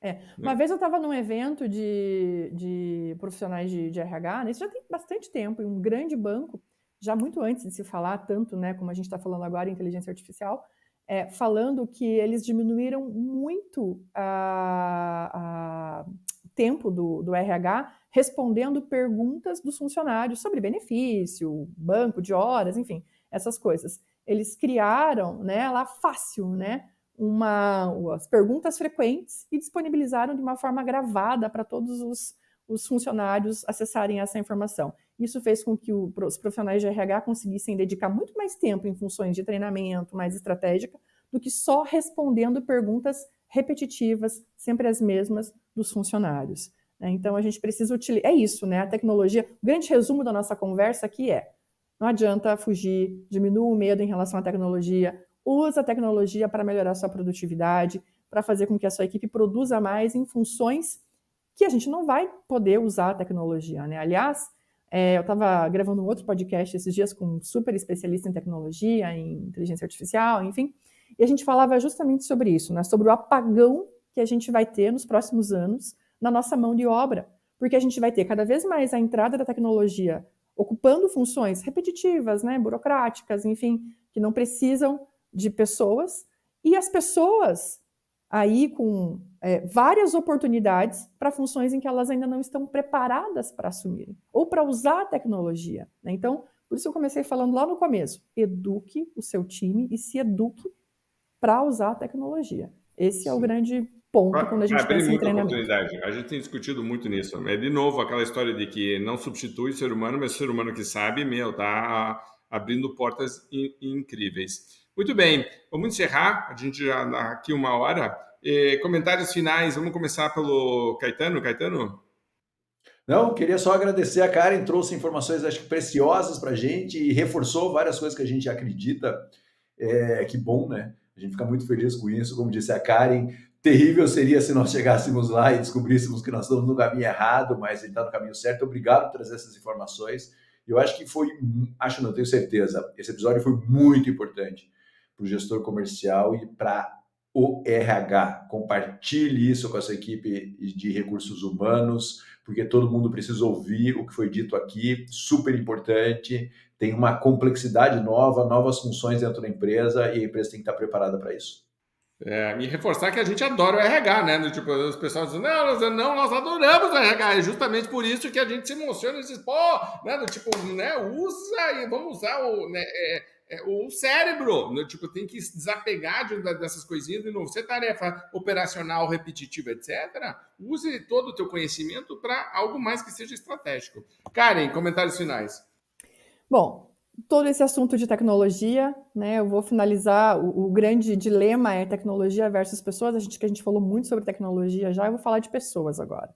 É. Né? Uma vez eu estava num evento de, de profissionais de, de RH, né? isso já tem bastante tempo, em um grande banco, já muito antes de se falar tanto, né, como a gente está falando agora, inteligência artificial, é, falando que eles diminuíram muito a, a tempo do, do RH respondendo perguntas dos funcionários sobre benefício, banco de horas, enfim, essas coisas. Eles criaram, né, lá fácil, né, uma, as perguntas frequentes e disponibilizaram de uma forma gravada para todos os, os, funcionários acessarem essa informação. Isso fez com que o, os profissionais de RH conseguissem dedicar muito mais tempo em funções de treinamento mais estratégica do que só respondendo perguntas repetitivas, sempre as mesmas, dos funcionários. Né? Então a gente precisa utilizar. É isso, né? A tecnologia. O grande resumo da nossa conversa aqui é: não adianta fugir, diminua o medo em relação à tecnologia, usa a tecnologia para melhorar sua produtividade, para fazer com que a sua equipe produza mais em funções que a gente não vai poder usar a tecnologia, né? Aliás, é, eu estava gravando um outro podcast esses dias com um super especialista em tecnologia, em inteligência artificial, enfim, e a gente falava justamente sobre isso, né? Sobre o apagão que a gente vai ter nos próximos anos na nossa mão de obra, porque a gente vai ter cada vez mais a entrada da tecnologia ocupando funções repetitivas, né, burocráticas, enfim, que não precisam de pessoas e as pessoas aí com é, várias oportunidades para funções em que elas ainda não estão preparadas para assumirem ou para usar a tecnologia. Né? Então, por isso eu comecei falando lá no começo: eduque o seu time e se eduque para usar a tecnologia. Esse Sim. é o grande ponto quando a gente pensa em treinamento. Oportunidade. A gente tem discutido muito nisso. É de novo aquela história de que não substitui o ser humano, mas o ser humano que sabe, meu, tá abrindo portas incríveis. Muito bem, vamos encerrar. A gente já está aqui uma hora. E, comentários finais, vamos começar pelo Caetano. Caetano? Não, queria só agradecer a Karen, trouxe informações acho que preciosas para a gente e reforçou várias coisas que a gente acredita. É, que bom, né? A gente fica muito feliz com isso. Como disse a Karen, terrível seria se nós chegássemos lá e descobríssemos que nós estamos no caminho errado, mas ele está no caminho certo. Obrigado por trazer essas informações. Eu acho que foi, acho não, tenho certeza, esse episódio foi muito importante para o gestor comercial e para o RH. Compartilhe isso com a sua equipe de recursos humanos, porque todo mundo precisa ouvir o que foi dito aqui, super importante. Tem uma complexidade nova, novas funções dentro da empresa e a empresa tem que estar preparada para isso. É, e reforçar que a gente adora o RH, né? Tipo, os pessoal dizem, não, nós, não, nós adoramos o RH. É justamente por isso que a gente se emociona e diz, pô, né? tipo, né? Usa e vamos usar o, né? É, é, o cérebro, né? tipo, tem que se desapegar de, dessas coisinhas de novo. Você tarefa operacional, repetitiva, etc. Use todo o teu conhecimento para algo mais que seja estratégico. Karen, comentários finais. Bom, todo esse assunto de tecnologia, né? Eu vou finalizar. O, o, grande dilema é tecnologia versus pessoas. A gente que a gente falou muito sobre tecnologia já, eu vou falar de pessoas agora.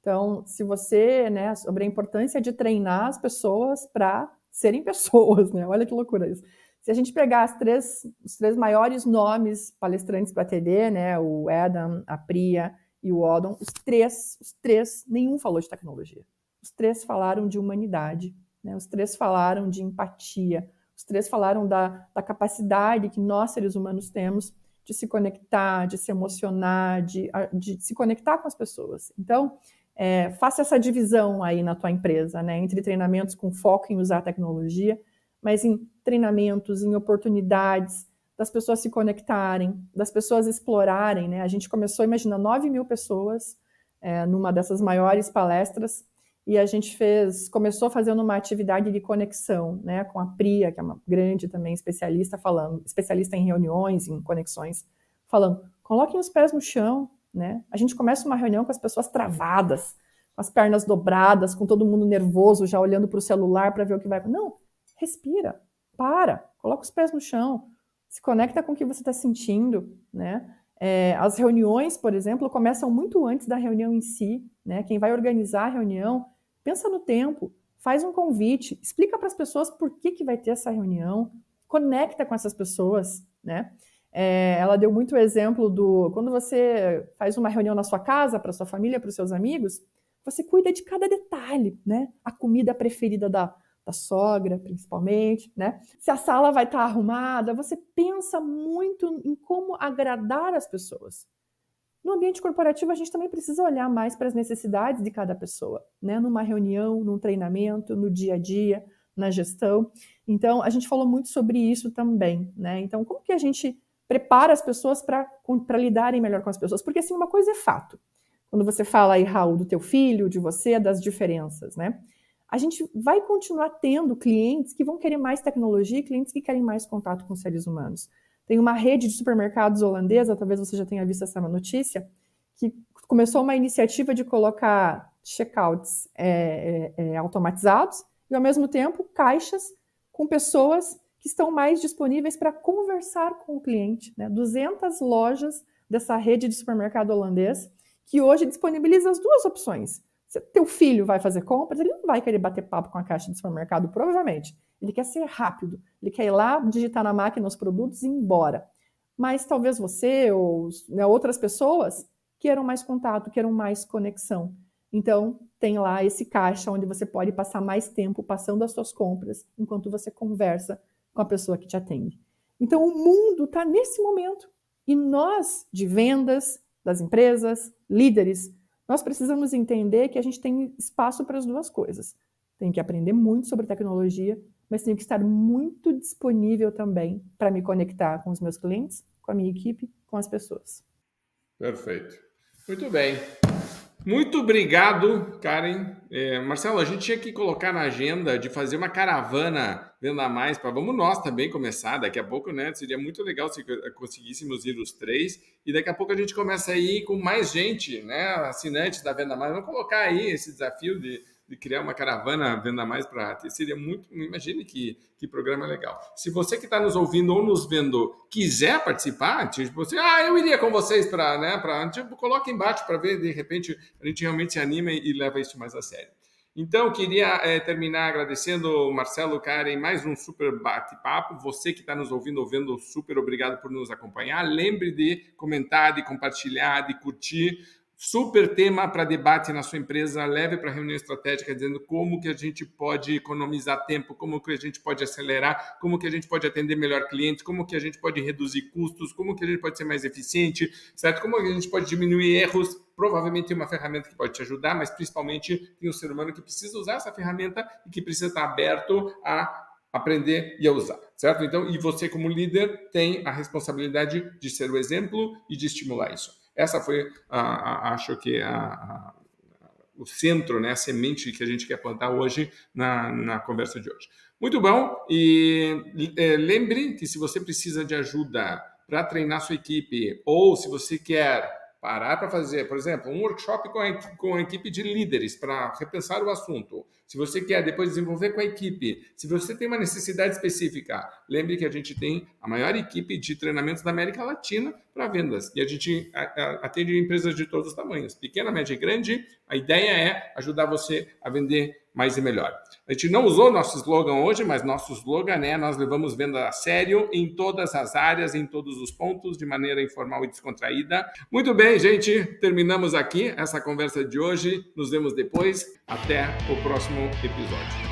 Então, se você, né, sobre a importância de treinar as pessoas para serem pessoas, né? Olha que loucura isso. Se a gente pegar as três, os três maiores nomes palestrantes para TD, né, o Adam, a Priya e o Odon, os três, os três, nenhum falou de tecnologia. Os três falaram de humanidade né? Os três falaram de empatia, os três falaram da, da capacidade que nós, seres humanos, temos de se conectar, de se emocionar, de, de se conectar com as pessoas. Então, é, faça essa divisão aí na tua empresa, né? Entre treinamentos com foco em usar a tecnologia, mas em treinamentos, em oportunidades das pessoas se conectarem, das pessoas explorarem, né? A gente começou, imagina, 9 mil pessoas é, numa dessas maiores palestras, e a gente fez, começou fazendo uma atividade de conexão, né, com a Priya, que é uma grande também especialista falando, especialista em reuniões, em conexões, falando, coloquem os pés no chão, né? A gente começa uma reunião com as pessoas travadas, com as pernas dobradas, com todo mundo nervoso, já olhando para o celular para ver o que vai. Não, respira, para, coloca os pés no chão, se conecta com o que você está sentindo, né? É, as reuniões, por exemplo, começam muito antes da reunião em si, né? Quem vai organizar a reunião Pensa no tempo, faz um convite, explica para as pessoas por que, que vai ter essa reunião, conecta com essas pessoas, né? É, ela deu muito exemplo do quando você faz uma reunião na sua casa, para sua família, para os seus amigos, você cuida de cada detalhe, né? A comida preferida da, da sogra, principalmente, né? Se a sala vai estar tá arrumada, você pensa muito em como agradar as pessoas. No ambiente corporativo, a gente também precisa olhar mais para as necessidades de cada pessoa, né? Numa reunião, num treinamento, no dia a dia, na gestão. Então, a gente falou muito sobre isso também, né? Então, como que a gente prepara as pessoas para lidarem melhor com as pessoas? Porque, assim, uma coisa é fato. Quando você fala aí, Raul, do teu filho, de você, das diferenças, né? A gente vai continuar tendo clientes que vão querer mais tecnologia e clientes que querem mais contato com seres humanos. Tem uma rede de supermercados holandesa, talvez você já tenha visto essa notícia, que começou uma iniciativa de colocar checkouts é, é, é, automatizados e, ao mesmo tempo, caixas com pessoas que estão mais disponíveis para conversar com o cliente. Né? 200 lojas dessa rede de supermercado holandês que hoje disponibiliza as duas opções. Se teu filho vai fazer compras, ele não vai querer bater papo com a caixa de supermercado, provavelmente. Ele quer ser rápido, ele quer ir lá, digitar na máquina os produtos e ir embora. Mas talvez você ou né, outras pessoas queiram mais contato, queiram mais conexão. Então, tem lá esse caixa onde você pode passar mais tempo passando as suas compras enquanto você conversa com a pessoa que te atende. Então, o mundo está nesse momento e nós, de vendas, das empresas, líderes, nós precisamos entender que a gente tem espaço para as duas coisas. Tem que aprender muito sobre tecnologia, mas tenho que estar muito disponível também para me conectar com os meus clientes, com a minha equipe, com as pessoas. Perfeito. Muito bem. Muito obrigado, Karen. É, Marcelo, a gente tinha que colocar na agenda de fazer uma caravana Venda Mais para vamos nós também começar. Daqui a pouco, né? Seria muito legal se conseguíssemos ir os três. E daqui a pouco a gente começa aí com mais gente, né? Assinantes da Venda Mais. Vamos colocar aí esse desafio de de criar uma caravana Venda Mais para seria muito. Imagine que, que programa legal. Se você que está nos ouvindo ou nos vendo quiser participar, tipo, você, ah, eu iria com vocês para, né, para, tipo, coloque embaixo para ver, de repente a gente realmente se anima e, e leva isso mais a sério. Então, queria é, terminar agradecendo Marcelo Karen mais um super bate-papo. Você que está nos ouvindo ou vendo, super obrigado por nos acompanhar. Lembre de comentar, de compartilhar, de curtir super tema para debate na sua empresa, leve para reunião estratégica dizendo como que a gente pode economizar tempo, como que a gente pode acelerar, como que a gente pode atender melhor clientes, como que a gente pode reduzir custos, como que a gente pode ser mais eficiente, certo? Como que a gente pode diminuir erros. Provavelmente tem uma ferramenta que pode te ajudar, mas principalmente tem um ser humano que precisa usar essa ferramenta e que precisa estar aberto a aprender e a usar, certo? Então, e você como líder tem a responsabilidade de ser o exemplo e de estimular isso. Essa foi, a, a, acho que, a, o centro, né, a semente que a gente quer plantar hoje na, na conversa de hoje. Muito bom, e é, lembre que se você precisa de ajuda para treinar sua equipe, ou se você quer parar para fazer, por exemplo, um workshop com a, com a equipe de líderes para repensar o assunto. Se você quer depois desenvolver com a equipe, se você tem uma necessidade específica, lembre que a gente tem a maior equipe de treinamentos da América Latina para vendas e a gente atende empresas de todos os tamanhos, pequena, média e grande. A ideia é ajudar você a vender mais e melhor. A gente não usou nosso slogan hoje, mas nosso slogan é nós levamos venda a sério em todas as áreas, em todos os pontos, de maneira informal e descontraída. Muito bem, gente, terminamos aqui essa conversa de hoje. Nos vemos depois. Até o próximo episódio.